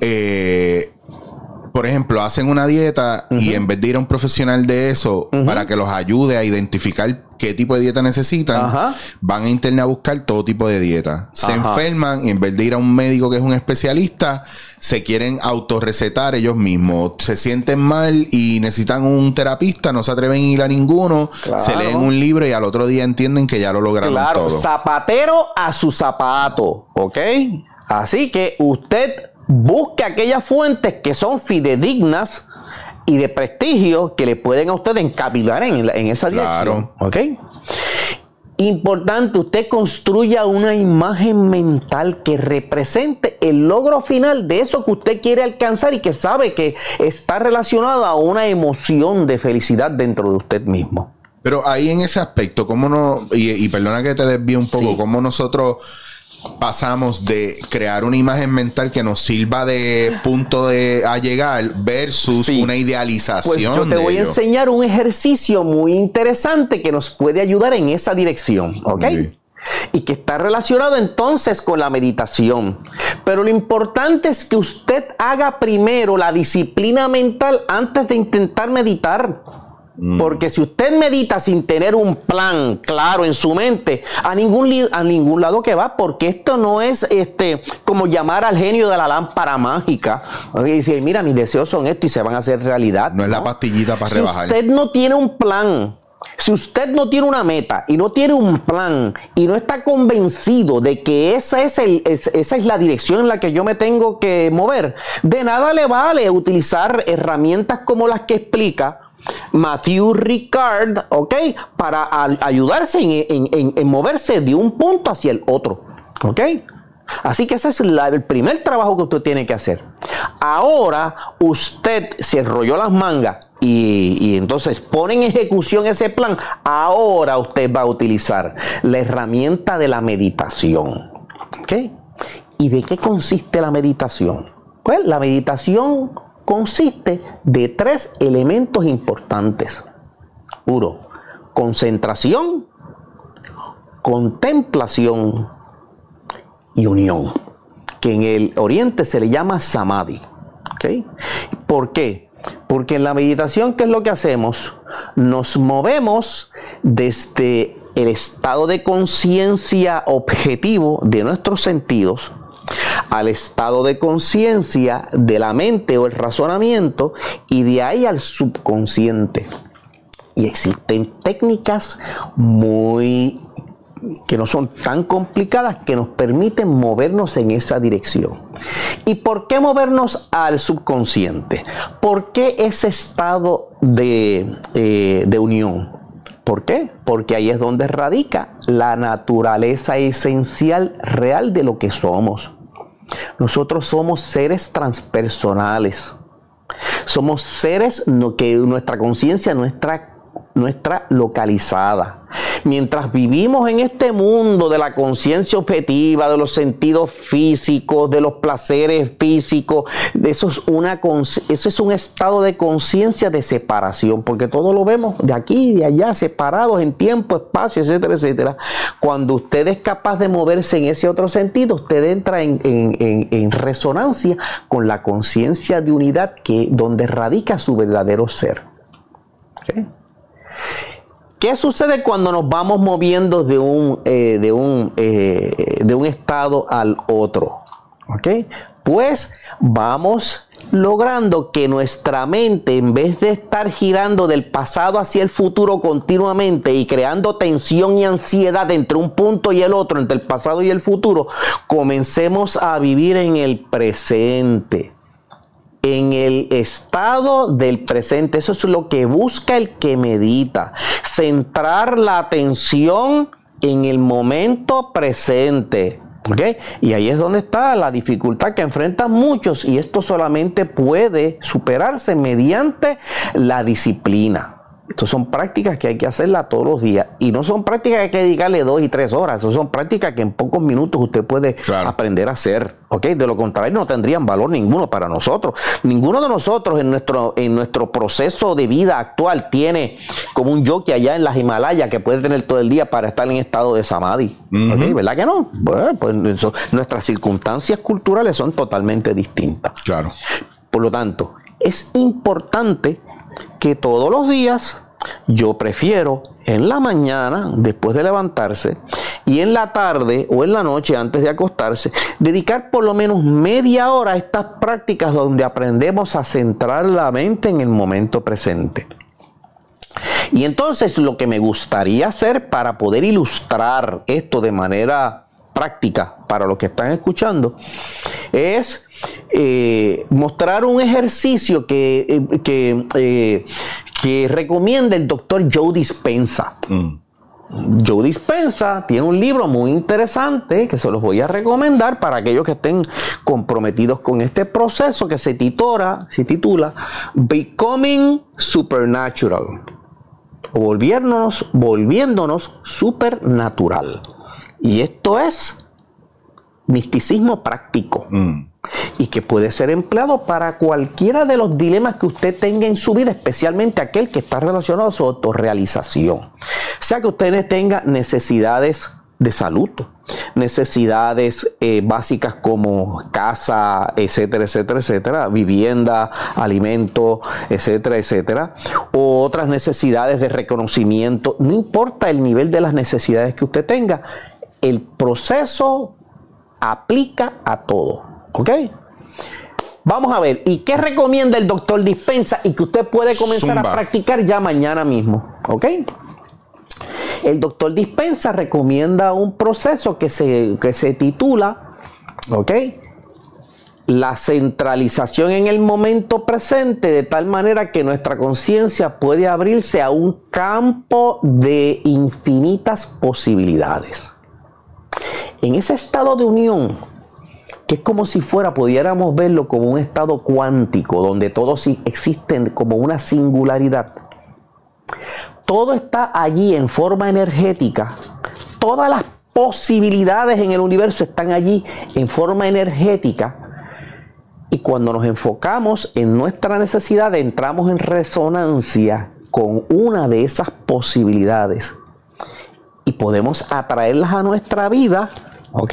eh, por ejemplo, hacen una dieta y en vez de ir a un profesional de eso para que los ayude a identificar qué tipo de dieta necesitan, van a internet a buscar todo tipo de dieta. Se enferman y en vez de ir a un médico que es un especialista, se quieren autorrecetar ellos mismos. Se sienten mal y necesitan un terapista, no se atreven a ir a ninguno, se leen un libro y al otro día entienden que ya lo lograron claro, Zapatero a su zapato, ¿ok? Así que usted busque aquellas fuentes que son fidedignas y de prestigio que le pueden a usted encapilar en, en esa dirección. ¿Ok? Importante, usted construya una imagen mental que represente el logro final de eso que usted quiere alcanzar y que sabe que está relacionado a una emoción de felicidad dentro de usted mismo. Pero ahí en ese aspecto, ¿cómo no? Y, perdona que te desvíe un poco, ¿cómo nosotros pasamos de crear una imagen mental que nos sirva de punto de a llegar versus una idealización. Pues yo te voy a enseñar un ejercicio muy interesante que nos puede ayudar en esa dirección, ¿ok? y que está relacionado entonces con la meditación. Pero lo importante es que usted haga primero la disciplina mental antes de intentar meditar. Mm. Porque si usted medita sin tener un plan claro en su mente, a ningún, a ningún lado que va, porque esto no es este, como llamar al genio de la lámpara mágica y decir, mira, mis deseos son estos y se van a hacer realidad. No, es la pastillita para rebajar. Si usted no tiene un plan, si usted no tiene una meta y no tiene un plan y no está convencido de que esa es, el, esa es la dirección en la que yo me tengo que mover, de nada le vale utilizar herramientas como las que explica Matthew Ricard, ¿ok? Para ayudarse en, moverse de un punto hacia el otro, ¿ok? Así que ese es el primer trabajo que usted tiene que hacer. Ahora usted se enrolló las mangas y, entonces pone en ejecución ese plan. Ahora usted va a utilizar la herramienta de la meditación. ¿Ok? ¿Y de qué consiste la meditación? Pues la meditación consiste de tres elementos importantes. Uno, concentración, contemplación y unión, que en el oriente se le llama samadhi. ¿Por qué? Porque en la meditación, ¿qué es lo que hacemos? Nos movemos desde el estado de conciencia objetivo de nuestros sentidos al estado de conciencia de la mente o el razonamiento y de ahí al subconsciente. Y existen técnicas muy que no son tan complicadas que nos permiten movernos en esa dirección. ¿Y por qué movernos al subconsciente? ¿Por qué ese estado de, eh, de unión? ¿Por qué? Porque ahí es donde radica la naturaleza esencial real de lo que somos. Nosotros somos seres transpersonales. Somos seres que nuestra conciencia, nuestra nuestra localizada. Mientras vivimos en este mundo de la conciencia objetiva, de los sentidos físicos, de los placeres físicos, eso es, una, eso es un estado de conciencia de separación, porque todo lo vemos de aquí y de allá, separados en tiempo, espacio, etcétera, etcétera. Cuando usted es capaz de moverse en ese otro sentido, usted entra en, resonancia con la conciencia de unidad que, donde radica su verdadero ser. ¿Qué sucede cuando nos vamos moviendo de un, eh, de un, eh, de un estado al otro? Pues vamos logrando que nuestra mente, en vez de estar girando del pasado hacia el futuro continuamente y creando tensión y ansiedad entre un punto y el otro, entre el pasado y el futuro, comencemos a vivir en el presente en el estado del presente. Eso es lo que busca el que medita. Centrar la atención en el momento presente. Y ahí es donde está la dificultad que enfrentan muchos y esto solamente puede superarse mediante la disciplina. Estas son prácticas que hay que hacerlas todos los días. Y no son prácticas que hay que dedicarle dos y tres horas. Estas son prácticas que en pocos minutos usted puede aprender a hacer. ¿ok? De lo contrario, no tendrían valor ninguno para nosotros. Ninguno de nosotros en nuestro, en nuestro proceso de vida actual tiene como un yoki allá en las Himalayas que puede tener todo el día para estar en estado de samadhi. ¿Verdad que no? Bueno, pues nuestras circunstancias culturales son totalmente distintas. Claro. Por lo tanto, es importante que todos los días yo prefiero en la mañana, después de levantarse, y en la tarde o en la noche antes de acostarse, dedicar por lo menos media hora a estas prácticas donde aprendemos a centrar la mente en el momento presente. Y entonces lo que me gustaría hacer para poder ilustrar esto de manera práctica para los que están escuchando es eh, mostrar un ejercicio que, eh, eh, que, recomienda el doctor Joe Dispensa. Mm. Joe Dispensa tiene un libro muy interesante que se los voy a recomendar para aquellos que estén comprometidos con este proceso que se titula, se titula Becoming Supernatural. O volviéndonos, volviéndonos supernatural. Y esto es misticismo práctico. Mm. Y que puede ser empleado para cualquiera de los dilemas que usted tenga en su vida, especialmente aquel que está relacionado a su autorrealización. Sea que usted tenga necesidades de salud, necesidades eh, básicas como casa, etcétera, etcétera, etcétera, vivienda, alimento, etcétera, etcétera, o otras necesidades de reconocimiento, no importa el nivel de las necesidades que usted tenga, el proceso aplica a todo, ¿ok? Vamos a ver, ¿y qué recomienda el doctor Dispensa y que usted puede comenzar a practicar ya mañana mismo? ¿Ok? El doctor Dispensa recomienda un proceso que se, se titula, ¿ok? La centralización en el momento presente de tal manera que nuestra conciencia puede abrirse a un campo de infinitas posibilidades. En ese estado de unión, que es como si fuera, pudiéramos verlo como un estado cuántico, donde todos existen como una singularidad. Todo está allí en forma energética. Todas las posibilidades en el universo están allí en forma energética. Y cuando nos enfocamos en nuestra necesidad, entramos en resonancia con una de esas posibilidades. Y podemos atraerlas a nuestra vida ¿ok?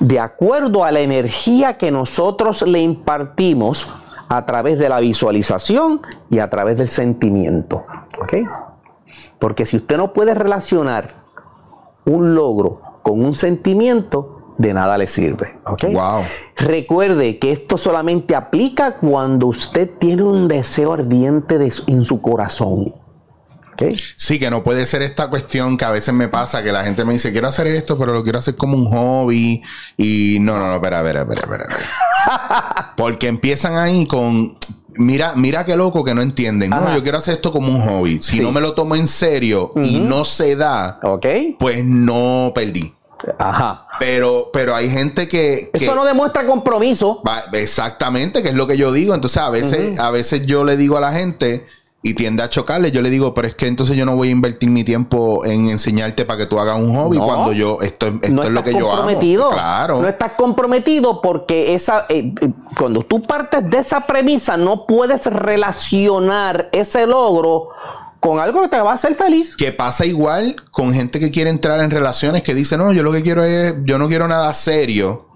De acuerdo a la energía que nosotros le impartimos a través de la visualización y a través del sentimiento, ¿ok? Porque si usted no puede relacionar un logro con un sentimiento, de nada le sirve. ¿ok? Wow. Recuerde que esto solamente aplica cuando usted tiene un deseo ardiente en su corazón. Sí, que no puede ser esta cuestión que a veces me pasa que la gente me dice, quiero hacer esto, pero lo quiero hacer como un hobby. Y no, no, no, espera, espera, espera, espera. [laughs] Porque empiezan ahí con, mira, mira qué loco que no entienden. No, yo quiero hacer esto como un hobby. Si no me lo tomo en serio y no se da, pues no perdí. Ajá. Pero, pero hay gente que, Eso no demuestra compromiso. exactamente, que es lo que yo digo. Entonces, a veces, a veces yo le digo a la gente y tiende a chocarle, yo le digo, pero es que entonces yo no voy a invertir mi tiempo en enseñarte para que tú hagas un hobby cuando yo esto, esto es lo que yo hago. Claro. No estás comprometido porque esa eh, eh, cuando tú partes de esa premisa no puedes relacionar ese logro con algo que te va a hacer feliz. Que pasa igual con gente que quiere entrar en relaciones que dice, "No, yo lo que quiero es yo no quiero nada serio."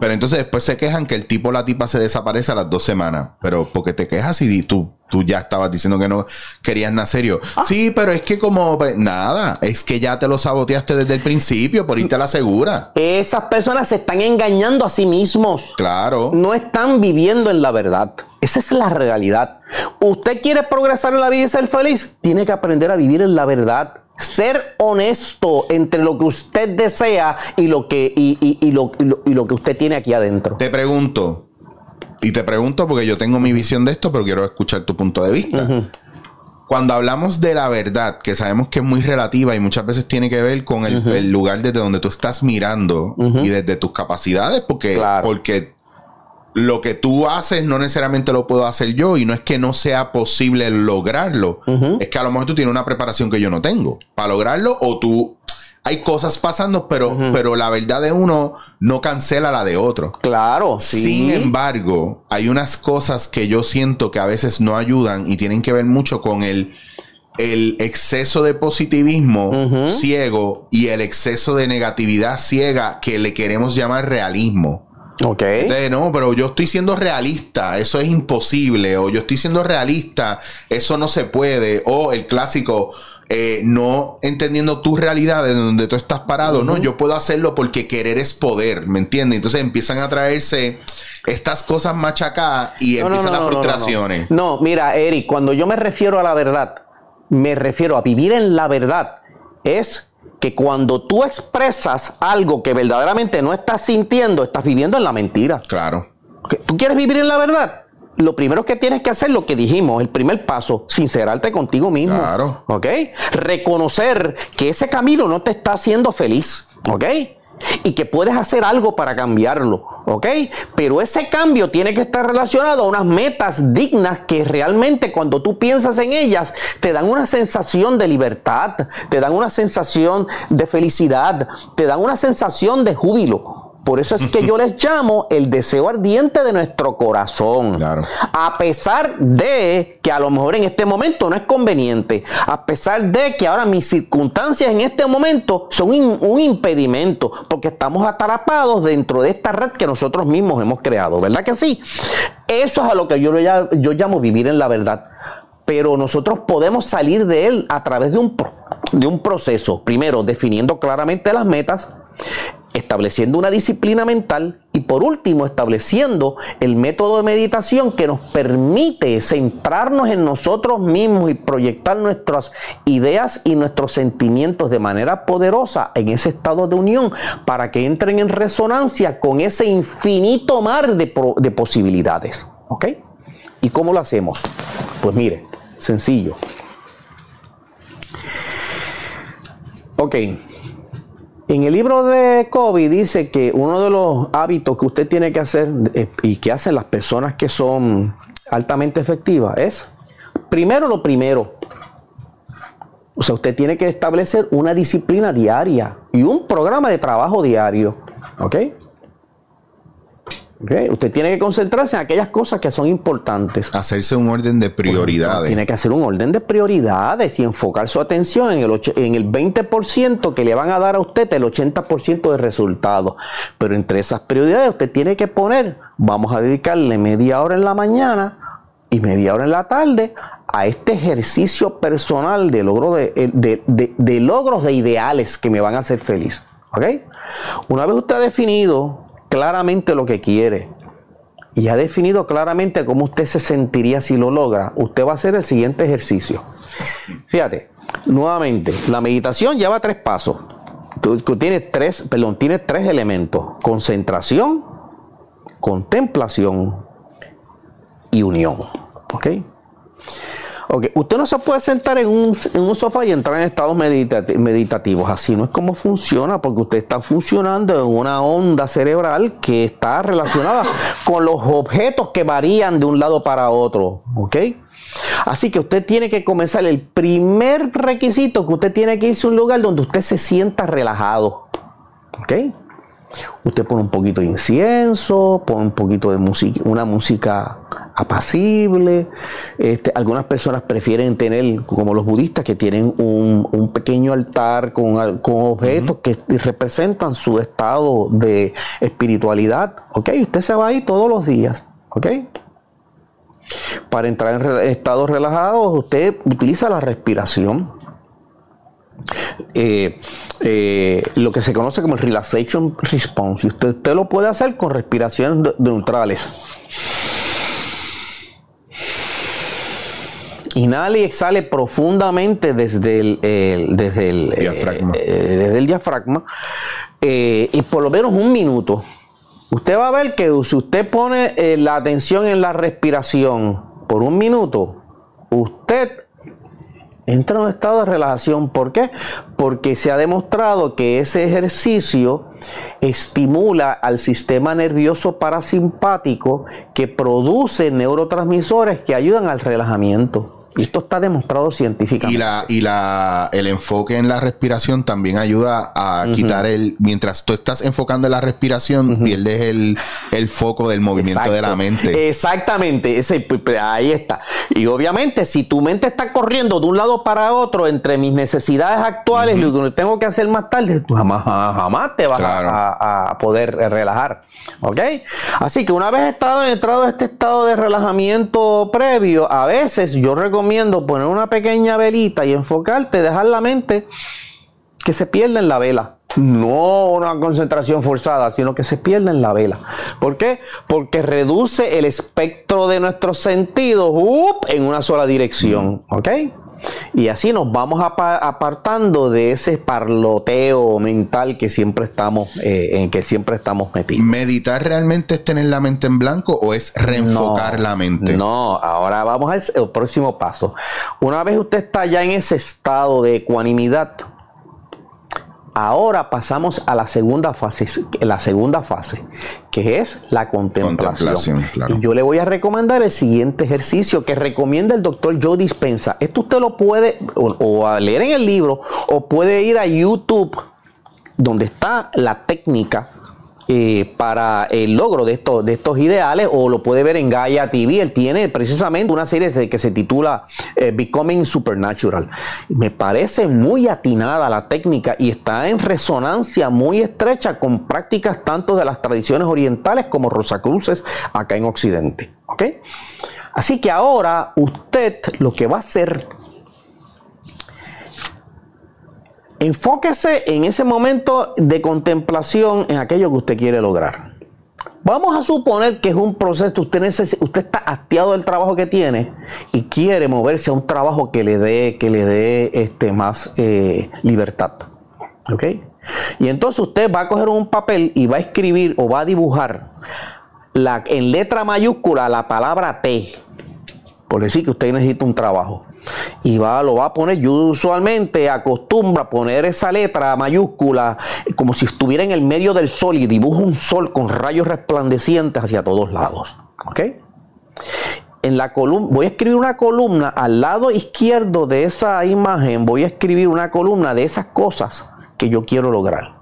Pero entonces después se quejan que el tipo o la tipa se desaparece a las dos semanas. Pero porque te quejas y tú, tú ya estabas diciendo que no querías nada serio. Ah. Sí, pero es que como pues, nada, es que ya te lo saboteaste desde el principio, por irte a la segura. Esas personas se están engañando a sí mismos. Claro. No están viviendo en la verdad. Esa es la realidad. ¿Usted quiere progresar en la vida y ser feliz? Tiene que aprender a vivir en la verdad ser honesto entre lo que usted desea y lo que, y, lo, que usted tiene aquí adentro. Te pregunto, y te pregunto porque yo tengo mi visión de esto, pero quiero escuchar tu punto de vista. Cuando hablamos de la verdad, que sabemos que es muy relativa y muchas veces tiene que ver con el, lugar desde donde tú estás mirando y desde tus capacidades, porque, porque lo que tú haces no necesariamente lo puedo hacer yo y no es que no sea posible lograrlo, es que a lo mejor tú tienes una preparación que yo no tengo. Para lograrlo o tú hay cosas pasando, pero, pero la verdad de uno no cancela la de otro. Claro, sí. Sin embargo, hay unas cosas que yo siento que a veces no ayudan y tienen que ver mucho con el, el exceso de positivismo ciego y el exceso de negatividad ciega que le queremos llamar realismo. Ok. no, pero yo estoy siendo realista, eso es imposible, o yo estoy siendo realista, eso no se puede, o el clásico, eh, no entendiendo tu realidad de donde tú estás parado, no, yo puedo hacerlo porque querer es poder, ¿me entiendes? Entonces empiezan a traerse estas cosas machacadas y empiezan las frustraciones. No, mira, Eric, cuando yo me refiero a la verdad, me refiero a vivir en la verdad, es que cuando tú expresas algo que verdaderamente no estás sintiendo, estás viviendo en la mentira. Claro. ¿Tú quieres vivir en la verdad? Lo primero que tienes que hacer, lo que dijimos, el primer paso, sincerarte contigo mismo. Claro. ¿Ok? Reconocer que ese camino no te está haciendo feliz. ¿Ok? y que puedes hacer algo para cambiarlo, ¿ok? Pero ese cambio tiene que estar relacionado a unas metas dignas que realmente cuando tú piensas en ellas te dan una sensación de libertad, te dan una sensación de felicidad, te dan una sensación de júbilo. Por eso es que yo les [laughs] llamo el deseo ardiente de nuestro corazón. Claro. A pesar de que a lo mejor en este momento no es conveniente, a pesar de que ahora mis circunstancias en este momento son in- un impedimento, porque estamos atrapados dentro de esta red que nosotros mismos hemos creado, ¿verdad que sí? Eso es a lo que yo, yo llamo vivir en la verdad. Pero nosotros podemos salir de él a través de un, de un proceso. Primero, definiendo claramente las metas, estableciendo una disciplina mental y por último estableciendo el método de meditación que nos permite centrarnos en nosotros mismos y proyectar nuestras ideas y nuestros sentimientos de manera poderosa en ese estado de unión para que entren en resonancia con ese infinito mar de, posibilidades. ¿Ok? ¿Y cómo lo hacemos? Pues mire, sencillo. Ok. En el libro de Kobe dice que uno de los hábitos que usted tiene que hacer eh, y que hacen las personas que son altamente efectivas es, primero lo primero, o sea, usted tiene que establecer una disciplina diaria y un programa de trabajo diario. ¿Ok? Usted tiene que concentrarse en aquellas cosas que son importantes. Hacerse un orden de prioridades. Tiene que hacer un orden de prioridades y enfocar su atención en el, och- en el 20% que le van a dar a usted el 80% de resultados. Pero entre esas prioridades usted tiene que poner, vamos a dedicarle media hora en la mañana y media hora en la tarde a este ejercicio personal de, logro de, de- de- de logros de ideales que me van a hacer feliz. ¿Ok? Una vez usted ha definido claramente lo que quiere, y ha definido claramente cómo usted se sentiría si lo logra, usted va a hacer el siguiente ejercicio. Fíjate, nuevamente, la meditación lleva tres pasos. Tienes tres, perdón, tiene tres elementos: concentración, contemplación y unión. ¿Ok? Ok, usted no se puede sentar en un, en un sofá y entrar en estados meditati- meditativos. Así no es como funciona, porque usted está funcionando en una onda cerebral que está relacionada con los objetos que varían de un lado para otro. ¿Ok? Así que usted tiene que comenzar. El primer requisito que usted tiene que irse a un lugar donde usted se sienta relajado. ¿Ok? Usted pone un poquito de incienso, pone un poquito de música, una música apacible. Este, algunas personas prefieren tener, como los budistas, que tienen un, un pequeño altar con, con objetos que representan su estado de espiritualidad. ¿Ok? Usted se va ahí todos los días. ¿Ok? Para entrar en estados relajados, usted utiliza la respiración eh, eh, lo que se conoce como el relaxation response. Y usted, usted lo puede hacer con respiraciones neutrales. Inhala y exhale profundamente desde el, el- desde el eh, Diafragma. eh, desde el diafragma eh, y por lo menos un minuto. Usted va a ver que si usted pone eh, la atención en la respiración por un minuto, usted entra en un estado de relajación. ¿Por qué? Porque se ha demostrado que ese ejercicio estimula al sistema nervioso parasimpático que produce neurotransmisores que ayudan al relajamiento. Y esto está demostrado científicamente. Y la, y la, el enfoque en la respiración también ayuda a quitar el, mientras tú estás enfocando en la respiración, pierdes el, el foco del movimiento de la mente. Exactamente, ese, ahí está. Y obviamente, si tu mente está corriendo de un lado para otro entre mis necesidades actuales y lo que tengo que hacer más tarde, tú jamás, jamás te vas a- Claro. a, a poder relajar. ¿Ok? Así que una vez estado entrado a este estado de relajamiento previo, a veces yo recomiendo poner una pequeña velita y enfocarte, dejar la mente que se pierda en la vela. No una concentración forzada, sino que se pierda en la vela. ¿Por qué? Porque reduce el espectro de nuestros sentidos en una sola dirección. ¿Ok? Y así nos vamos apa- apartando de ese parloteo mental que siempre estamos, eh, en que siempre estamos metidos. ¿Meditar realmente es tener la mente en blanco o es reenfocar No, la mente? No, ahora vamos al próximo paso. Una vez usted está ya en ese estado de ecuanimidad, ahora pasamos a la segunda fase, la segunda fase, que es la contemplación. Contemplación, claro. Y yo le voy a recomendar el siguiente ejercicio que recomienda el doctor Joe Dispensa. Esto usted lo puede o, o a leer en el libro o puede ir a YouTube donde está la técnica eh, para el logro de estos, de estos ideales o lo puede ver en Gaia TV. Él tiene precisamente una serie que se titula eh, Becoming Supernatural. Me parece muy atinada la técnica y está en resonancia muy estrecha con prácticas tanto de las tradiciones orientales como Rosacruces acá en Occidente. Así que ahora usted lo que va a hacer Enfóquese en ese momento de contemplación en aquello que usted quiere lograr. Vamos a suponer que es un proceso, usted, usted está hastiado del trabajo que tiene y quiere moverse a un trabajo que le dé, que le dé este, más eh, libertad. ¿Ok? Y entonces usted va a coger un papel y va a escribir o va a dibujar la, en letra mayúscula la palabra T. Por decir que usted necesita un trabajo y va, lo va a poner. Yo usualmente acostumbro a poner esa letra mayúscula como si estuviera en el medio del sol y dibujo un sol con rayos resplandecientes hacia todos lados. ¿Ok? En la columna, voy a escribir una columna al lado izquierdo de esa imagen, voy a escribir una columna de esas cosas que yo quiero lograr.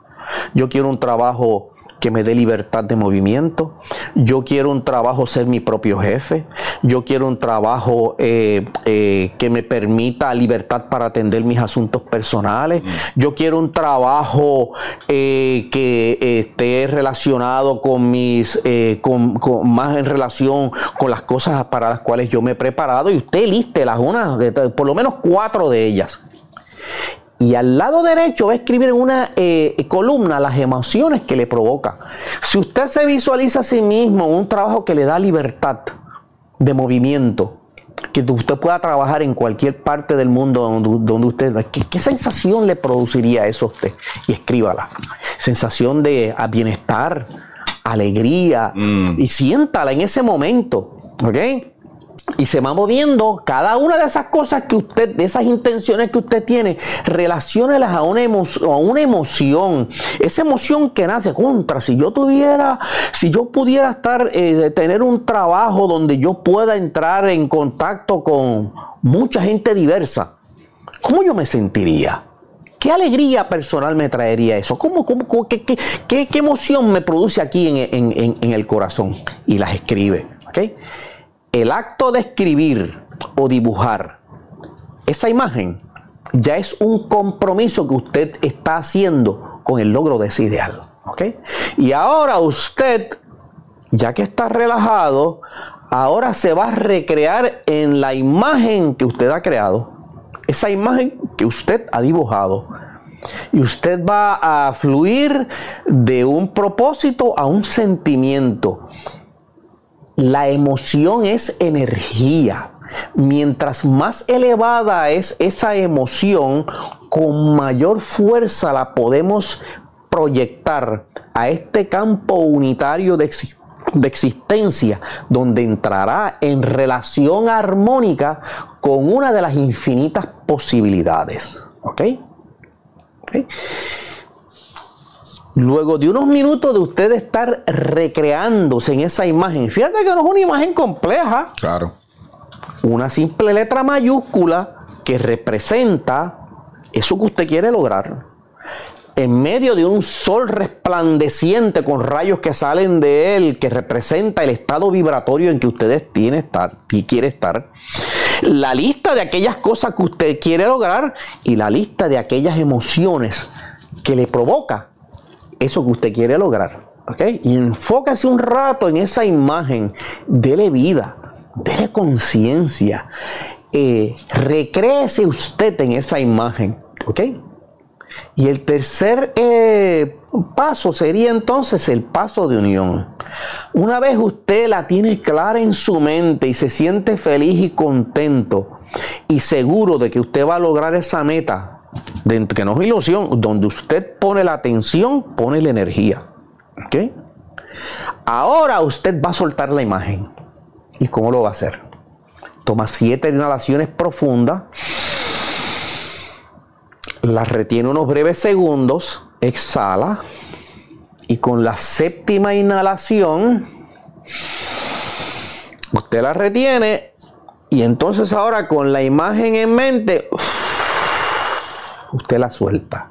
Yo quiero un trabajo que me dé libertad de movimiento. Yo quiero un trabajo ser mi propio jefe. Yo quiero un trabajo eh, eh, que me permita libertad para atender mis asuntos personales. Mm. Yo quiero un trabajo eh, que esté relacionado con mis, con, más en relación con las cosas para las cuales yo me he preparado. Y usted liste las unas, por lo menos cuatro de ellas. Y al lado derecho va a escribir en una eh, columna las emociones que le provoca. Si usted se visualiza a sí mismo un trabajo que le da libertad de movimiento, que usted pueda trabajar en cualquier parte del mundo donde, usted... ¿qué, ¿Qué, sensación le produciría eso a usted? Y escríbala. Sensación de bienestar, alegría, mm. y siéntala en ese momento. ¿Ok? Y se va moviendo cada una de esas cosas que usted, de esas intenciones que usted tiene, relaciónelas a una, a una emoción. Esa emoción que nace contra. Si yo tuviera, si yo pudiera estar, eh, tener un trabajo donde yo pueda entrar en contacto con mucha gente diversa, ¿cómo yo me sentiría? ¿Qué alegría personal me traería eso? ¿Cómo, cómo, qué, qué, emoción me produce aquí en, en, el corazón? Y las escribe. ¿okay? El acto de escribir o dibujar esa imagen ya es un compromiso que usted está haciendo con el logro de ese ideal. Y ahora usted, ya que está relajado, ahora se va a recrear en la imagen que usted ha creado, esa imagen que usted ha dibujado. Y usted va a fluir de un propósito a un sentimiento. La emoción es energía. Mientras más elevada es esa emoción, con mayor fuerza la podemos proyectar a este campo unitario de, existencia, donde entrará en relación armónica con una de las infinitas posibilidades. ¿Ok? Luego de unos minutos de usted estar recreándose en esa imagen, fíjate que no es una imagen compleja. Claro. Una simple letra mayúscula que representa eso que usted quiere lograr. En medio de un sol resplandeciente con rayos que salen de él, que representa el estado vibratorio en que usted tiene estar, y quiere estar. La lista de aquellas cosas que usted quiere lograr y la lista de aquellas emociones que le provoca eso que usted quiere lograr. ¿ok? Y enfócase un rato en esa imagen. Dele vida, dele conciencia. Eh, recréese usted en esa imagen. ¿ok? Y el tercer eh, paso sería entonces el paso de unión. Una vez usted la tiene clara en su mente y se siente feliz y contento y seguro de que usted va a lograr esa meta, que no es ilusión, donde usted pone la atención, pone la energía. ¿Ok? Ahora usted va a soltar la imagen. ¿Y cómo lo va a hacer? Toma siete inhalaciones profundas, las retiene unos breves segundos, exhala y con la séptima inhalación, usted la retiene y entonces ahora con la imagen en mente, usted la suelta.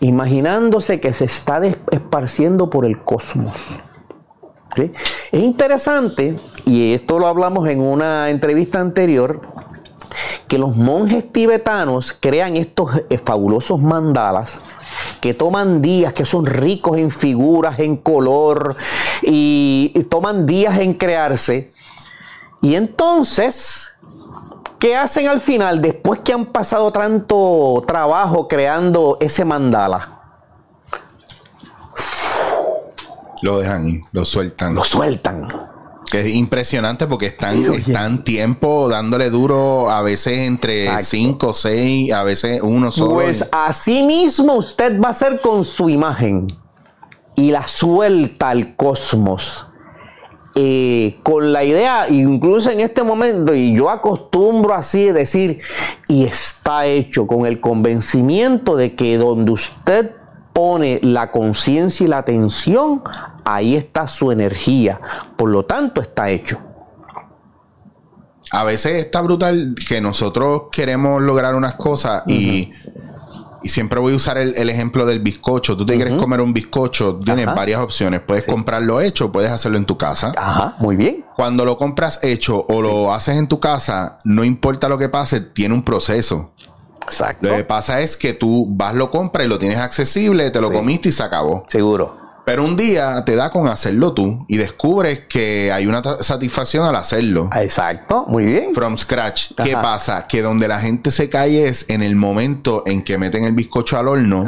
imaginándose que se está esparciendo por el cosmos. Es interesante, y esto lo hablamos en una entrevista anterior, que los monjes tibetanos crean estos eh, fabulosos mandalas que toman días, que son ricos en figuras, en color, y, toman días en crearse. Y entonces, ¿qué hacen al final después que han pasado tanto trabajo creando ese mandala? Lo dejan y lo sueltan. Lo sueltan. Que es impresionante porque están, están tiempo dándole duro, a veces entre 5, 6, a veces uno solo. Pues así mismo usted va a hacer con su imagen y la suelta al cosmos. Eh, con la idea, incluso en este momento, y yo acostumbro así decir, y está hecho con el convencimiento de que donde usted pone la conciencia y la atención, ahí está su energía. Por lo tanto, está hecho. A veces está brutal que nosotros queremos lograr unas cosas y, siempre voy a usar el, ejemplo del bizcocho. Tú te quieres comer un bizcocho, tienes varias opciones. Puedes comprarlo hecho, puedes hacerlo en tu casa. Ajá, muy bien. Cuando lo compras hecho o lo haces en tu casa, no importa lo que pase, tiene un proceso. Exacto. Lo que pasa es que tú vas, lo compras y lo tienes accesible, te lo comiste y se acabó. Seguro. Pero un día te da con hacerlo tú y descubres que hay una satisfacción al hacerlo. Exacto, muy bien. From scratch. ¿Qué pasa? Que donde la gente se cae es en el momento en que meten el bizcocho al horno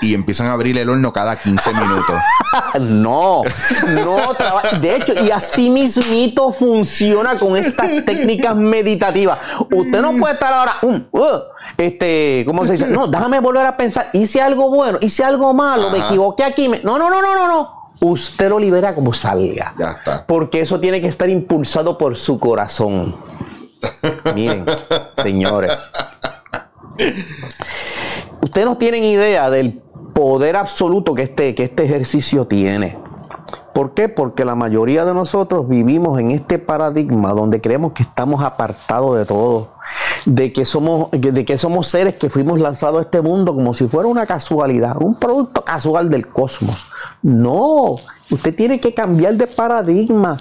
Y, empiezan a abrir el horno cada 15 minutos. [laughs] no, no. De hecho, y así mismito funciona con estas técnicas meditativas. Usted no puede estar ahora. Um, uh, este, ¿cómo se dice? No, déjame volver a pensar. Hice algo bueno, hice algo malo, me equivoqué aquí. No, no, no, no, no, no. Usted lo libera como salga. Ya está. Porque eso tiene que estar impulsado por su corazón. [laughs] Miren, señores. Ustedes no tienen idea del poder absoluto que este, que este ejercicio tiene. ¿Por qué? Porque la mayoría de nosotros vivimos en este paradigma donde creemos que estamos apartados de todo de que somos, de que somos seres que fuimos lanzados a este mundo como si fuera una casualidad, un producto casual del cosmos. No, usted tiene que cambiar de paradigma.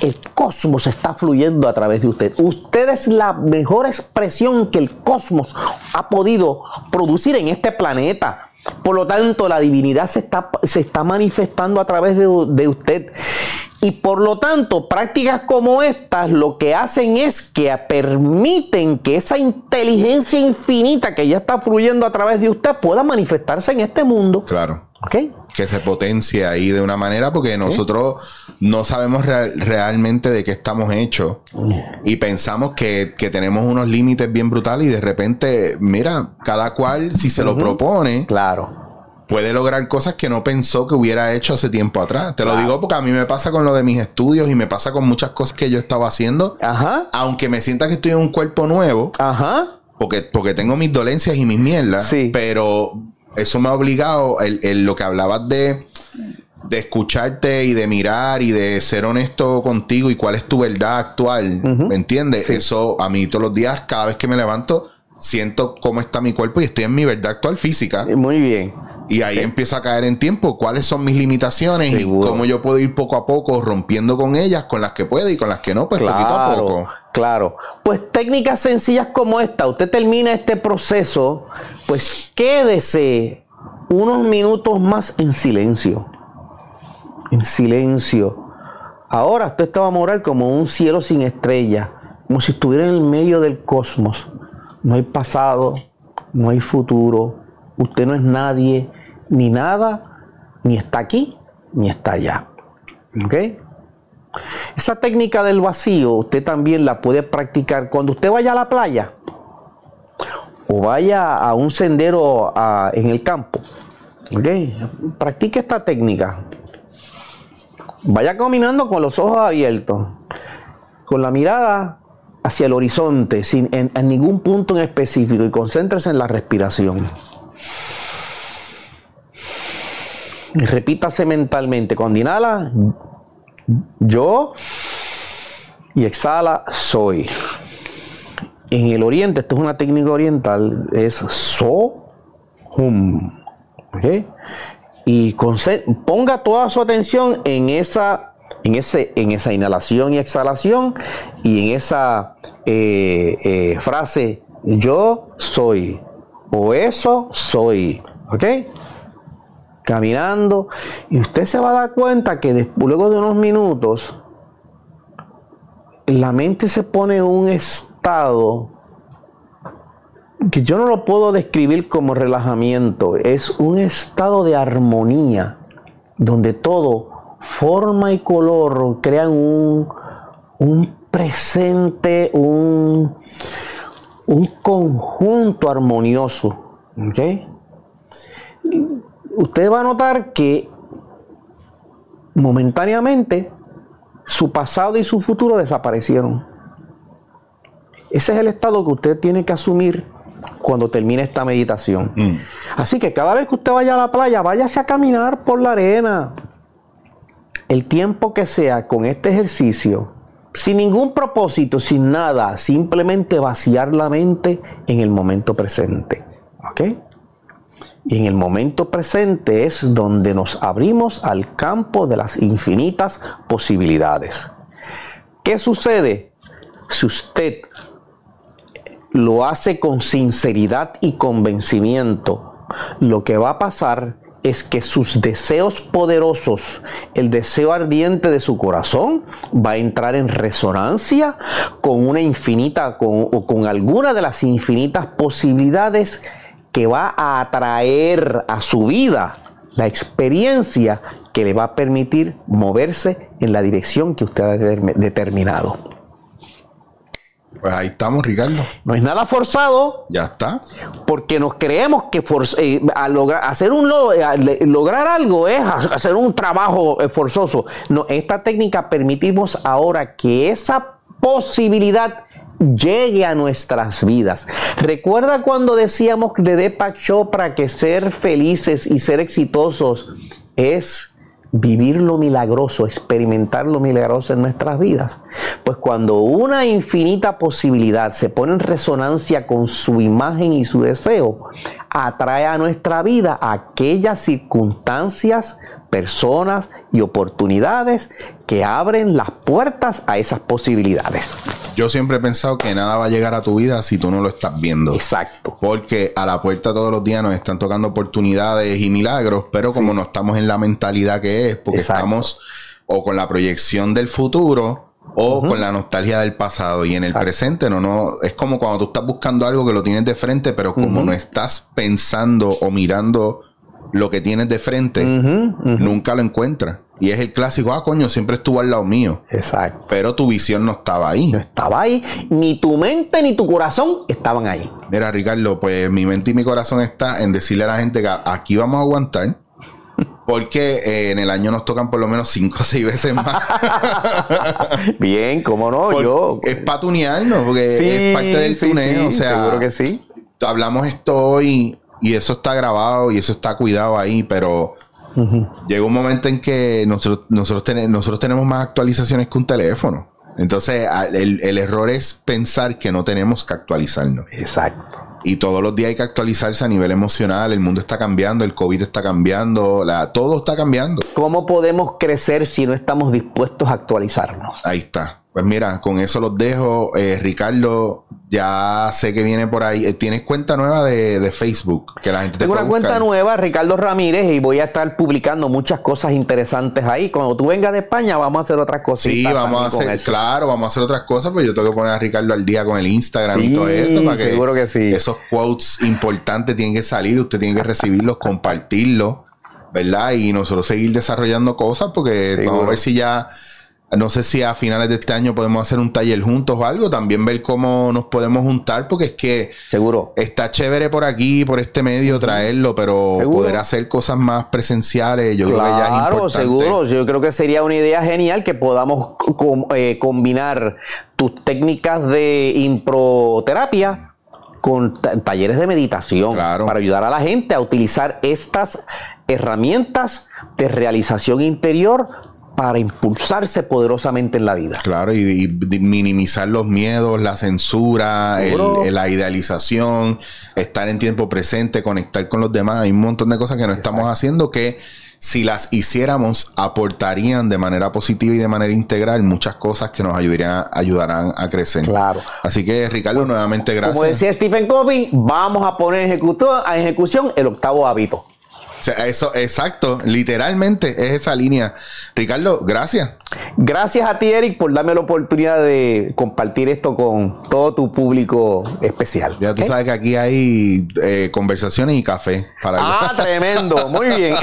El cosmos está fluyendo a través de usted. Usted es la mejor expresión que el cosmos ha podido producir en este planeta. Por lo tanto, la divinidad se está, se está manifestando a través de, de usted. Y por lo tanto, prácticas como estas lo que hacen es que permiten que esa inteligencia infinita que ya está fluyendo a través de usted pueda manifestarse en este mundo. Claro. Que se potencie ahí de una manera porque nosotros no sabemos realmente de qué estamos hechos y pensamos que, tenemos unos límites bien brutales y de repente, mira, cada cual si se lo propone. Claro puede lograr cosas que no pensó que hubiera hecho hace tiempo atrás. Te lo digo porque a mí me pasa con lo de mis estudios y me pasa con muchas cosas que yo estaba haciendo. Ajá. Aunque me sienta que estoy en un cuerpo nuevo. Ajá. Porque, porque tengo mis dolencias y mis mierdas. Sí. Pero eso me ha obligado, el, lo que hablabas de, de escucharte y de mirar y de ser honesto contigo y cuál es tu verdad actual. ¿Me entiendes? Eso a mí todos los días, cada vez que me levanto, siento cómo está mi cuerpo y estoy en mi verdad actual física. Muy bien. Y ahí empiezo a caer en tiempo cuáles son mis limitaciones y cómo yo puedo ir poco a poco rompiendo con ellas, con las que puedo y con las que no, pues poquito a poco. Claro. Pues técnicas sencillas como esta, usted termina este proceso, pues quédese unos minutos más en silencio. En silencio. Ahora usted estaba a morar como un cielo sin estrella, como si estuviera en el medio del cosmos. No hay pasado, no hay futuro. Usted no es nadie, ni nada, ni está aquí, ni está allá. ¿Ok? Esa técnica del vacío usted también la puede practicar cuando usted vaya a la playa o vaya a un sendero en el campo. ¿Ok? Practique esta técnica. Vaya caminando con los ojos abiertos, con la mirada hacia el horizonte, sin en, ningún punto en específico y concéntrese en la respiración. Repítase mentalmente. Cuando inhala, yo. Y exhala, soy. En el oriente, esto es una técnica oriental, es so, hum. Y ponga toda su atención en esa, en, ese, en esa inhalación y exhalación y en esa eh, eh, frase, yo soy, o eso soy. ¿Ok? Caminando. Y usted se va a dar cuenta que luego de unos minutos, la mente se pone en un estado que yo no lo puedo describir como relajamiento, es un estado de armonía donde todo, forma y color, crean un, un presente, un, un conjunto armonioso. Usted va a notar que momentáneamente su pasado y su futuro desaparecieron. Ese es el estado que usted tiene que asumir cuando termine esta meditación. Mm. Así que cada vez que usted vaya a la playa, váyase a caminar por la arena. El tiempo que sea con este ejercicio, sin ningún propósito, sin nada, simplemente vaciar la mente en el momento presente. ¿Ok? Y en el momento presente es donde nos abrimos al campo de las infinitas posibilidades. ¿Qué sucede si usted lo hace con sinceridad y convencimiento? Lo que va a pasar es que sus deseos poderosos, el deseo ardiente de su corazón, va a entrar en resonancia con una infinita, con, con alguna de las infinitas posibilidades que va a atraer a su vida la experiencia que le va a permitir moverse en la dirección que usted ha determinado. Pues ahí estamos, Ricardo. No es nada forzado. Ya está. Porque nos creemos que eh, hacer un lograr algo es hacer un trabajo eh, forzoso. No, esta técnica permitimos ahora que esa posibilidad llegue a nuestras vidas. Recuerda cuando decíamos de Deepak Chopra que ser felices y ser exitosos es vivir lo milagroso, experimentar lo milagroso en nuestras vidas. Pues cuando una infinita posibilidad se pone en resonancia con su imagen y su deseo, atrae a nuestra vida aquellas circunstancias, personas y oportunidades que abren las puertas a esas posibilidades. Yo siempre he pensado que nada va a llegar a tu vida si tú no lo estás viendo. Exacto. Porque a la puerta todos los días nos están tocando oportunidades y milagros, pero como no estamos en la mentalidad que es, porque estamos o con la proyección del futuro o con la nostalgia del pasado y en el presente no no es como cuando tú estás buscando algo que lo tienes de frente pero como no estás pensando o mirando lo que tienes de frente nunca lo encuentras y es el clásico, ah, coño, siempre estuvo al lado mío. Exacto. Pero tu visión no estaba ahí. No estaba ahí. Ni tu mente ni tu corazón estaban ahí. Mira, Ricardo, pues mi mente y mi corazón está en decirle a la gente que aquí vamos a aguantar. [laughs] Porque eh, en el año nos tocan por lo menos cinco o seis veces más. [laughs] Bien, cómo no, yo. Es para tunearnos, porque es parte del tuneo. o sea, seguro que sí. Hablamos esto hoy y eso está grabado y eso está cuidado ahí, pero Llega un momento en que nosotros, nosotros, nosotros tenemos más actualizaciones que un teléfono. Entonces, el, el, error es pensar que no tenemos que actualizarnos. Exacto. Y todos los días hay que actualizarse a nivel emocional. El mundo está cambiando, el COVID está cambiando, la, todo está cambiando. ¿Cómo podemos crecer si no estamos dispuestos a actualizarnos? Ahí está. Pues mira, con eso los dejo. Eh, Ricardo, ya sé que viene por ahí. Eh, ¿Tienes cuenta nueva de, Facebook? Que la gente Tengo una cuenta nueva, Ricardo Ramírez, y voy a estar publicando muchas cosas interesantes ahí. Cuando tú vengas de España, vamos a hacer otras cosas. Sí, vamos a hacer, claro, vamos a hacer otras cosas, pues yo tengo que poner a Ricardo al día con el Instagram y todo eso. Para que seguro que sí. Esos quotes importantes tienen que salir, usted tiene que recibirlos, compartirlos, ¿verdad? Y nosotros seguir desarrollando cosas, porque vamos a ver si ya no sé si a finales de este año podemos hacer un taller juntos o algo, también ver cómo nos podemos juntar, porque es que seguro. está chévere por aquí, por este medio traerlo, pero poder hacer cosas más presenciales, yo creo que ya es importante. seguro, yo creo que sería una idea genial que podamos eh, combinar tus técnicas de improterapia con talleres de meditación para ayudar a la gente a utilizar estas herramientas de realización interior para impulsarse poderosamente en la vida. Claro, y, minimizar los miedos, la censura, la idealización, estar en tiempo presente, conectar con los demás. Hay un montón de cosas que no estamos haciendo que si las hiciéramos aportarían de manera positiva y de manera integral muchas cosas que nos ayudarían, ayudarán a crecer. Claro. Así que Ricardo, nuevamente gracias. Como decía Stephen Covey, vamos a poner a ejecución el octavo hábito eso, exacto, literalmente es esa línea. Ricardo, gracias. Gracias a ti, Eric, por darme la oportunidad de compartir esto con todo tu público especial. Ya tú sabes que aquí hay eh, conversaciones y café para Ah, tremendo, muy bien.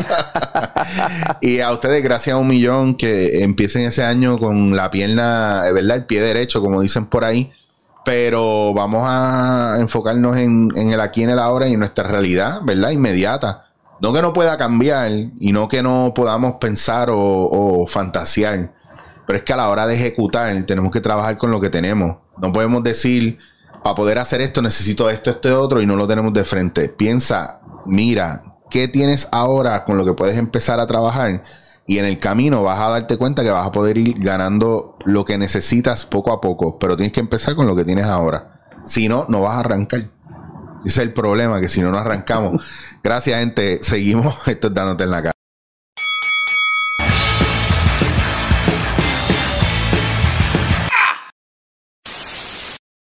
[laughs] y a ustedes, gracias a un millón que empiecen ese año con la pierna, ¿verdad? El pie derecho, como dicen por ahí pero vamos a enfocarnos en, en, el aquí, en el ahora y en nuestra realidad, ¿verdad? Inmediata. No que no pueda cambiar y no que no podamos pensar o, fantasear, pero es que a la hora de ejecutar tenemos que trabajar con lo que tenemos. No podemos decir, para poder hacer esto necesito esto, este otro y no lo tenemos de frente. Piensa, mira, ¿qué tienes ahora con lo que puedes empezar a trabajar? Y en el camino vas a darte cuenta que vas a poder ir ganando lo que necesitas poco a poco, pero tienes que empezar con lo que tienes ahora. Si no, no vas a arrancar. Ese es el problema, que si no nos arrancamos. Gracias, gente. Seguimos [laughs] esto dándote en la cara.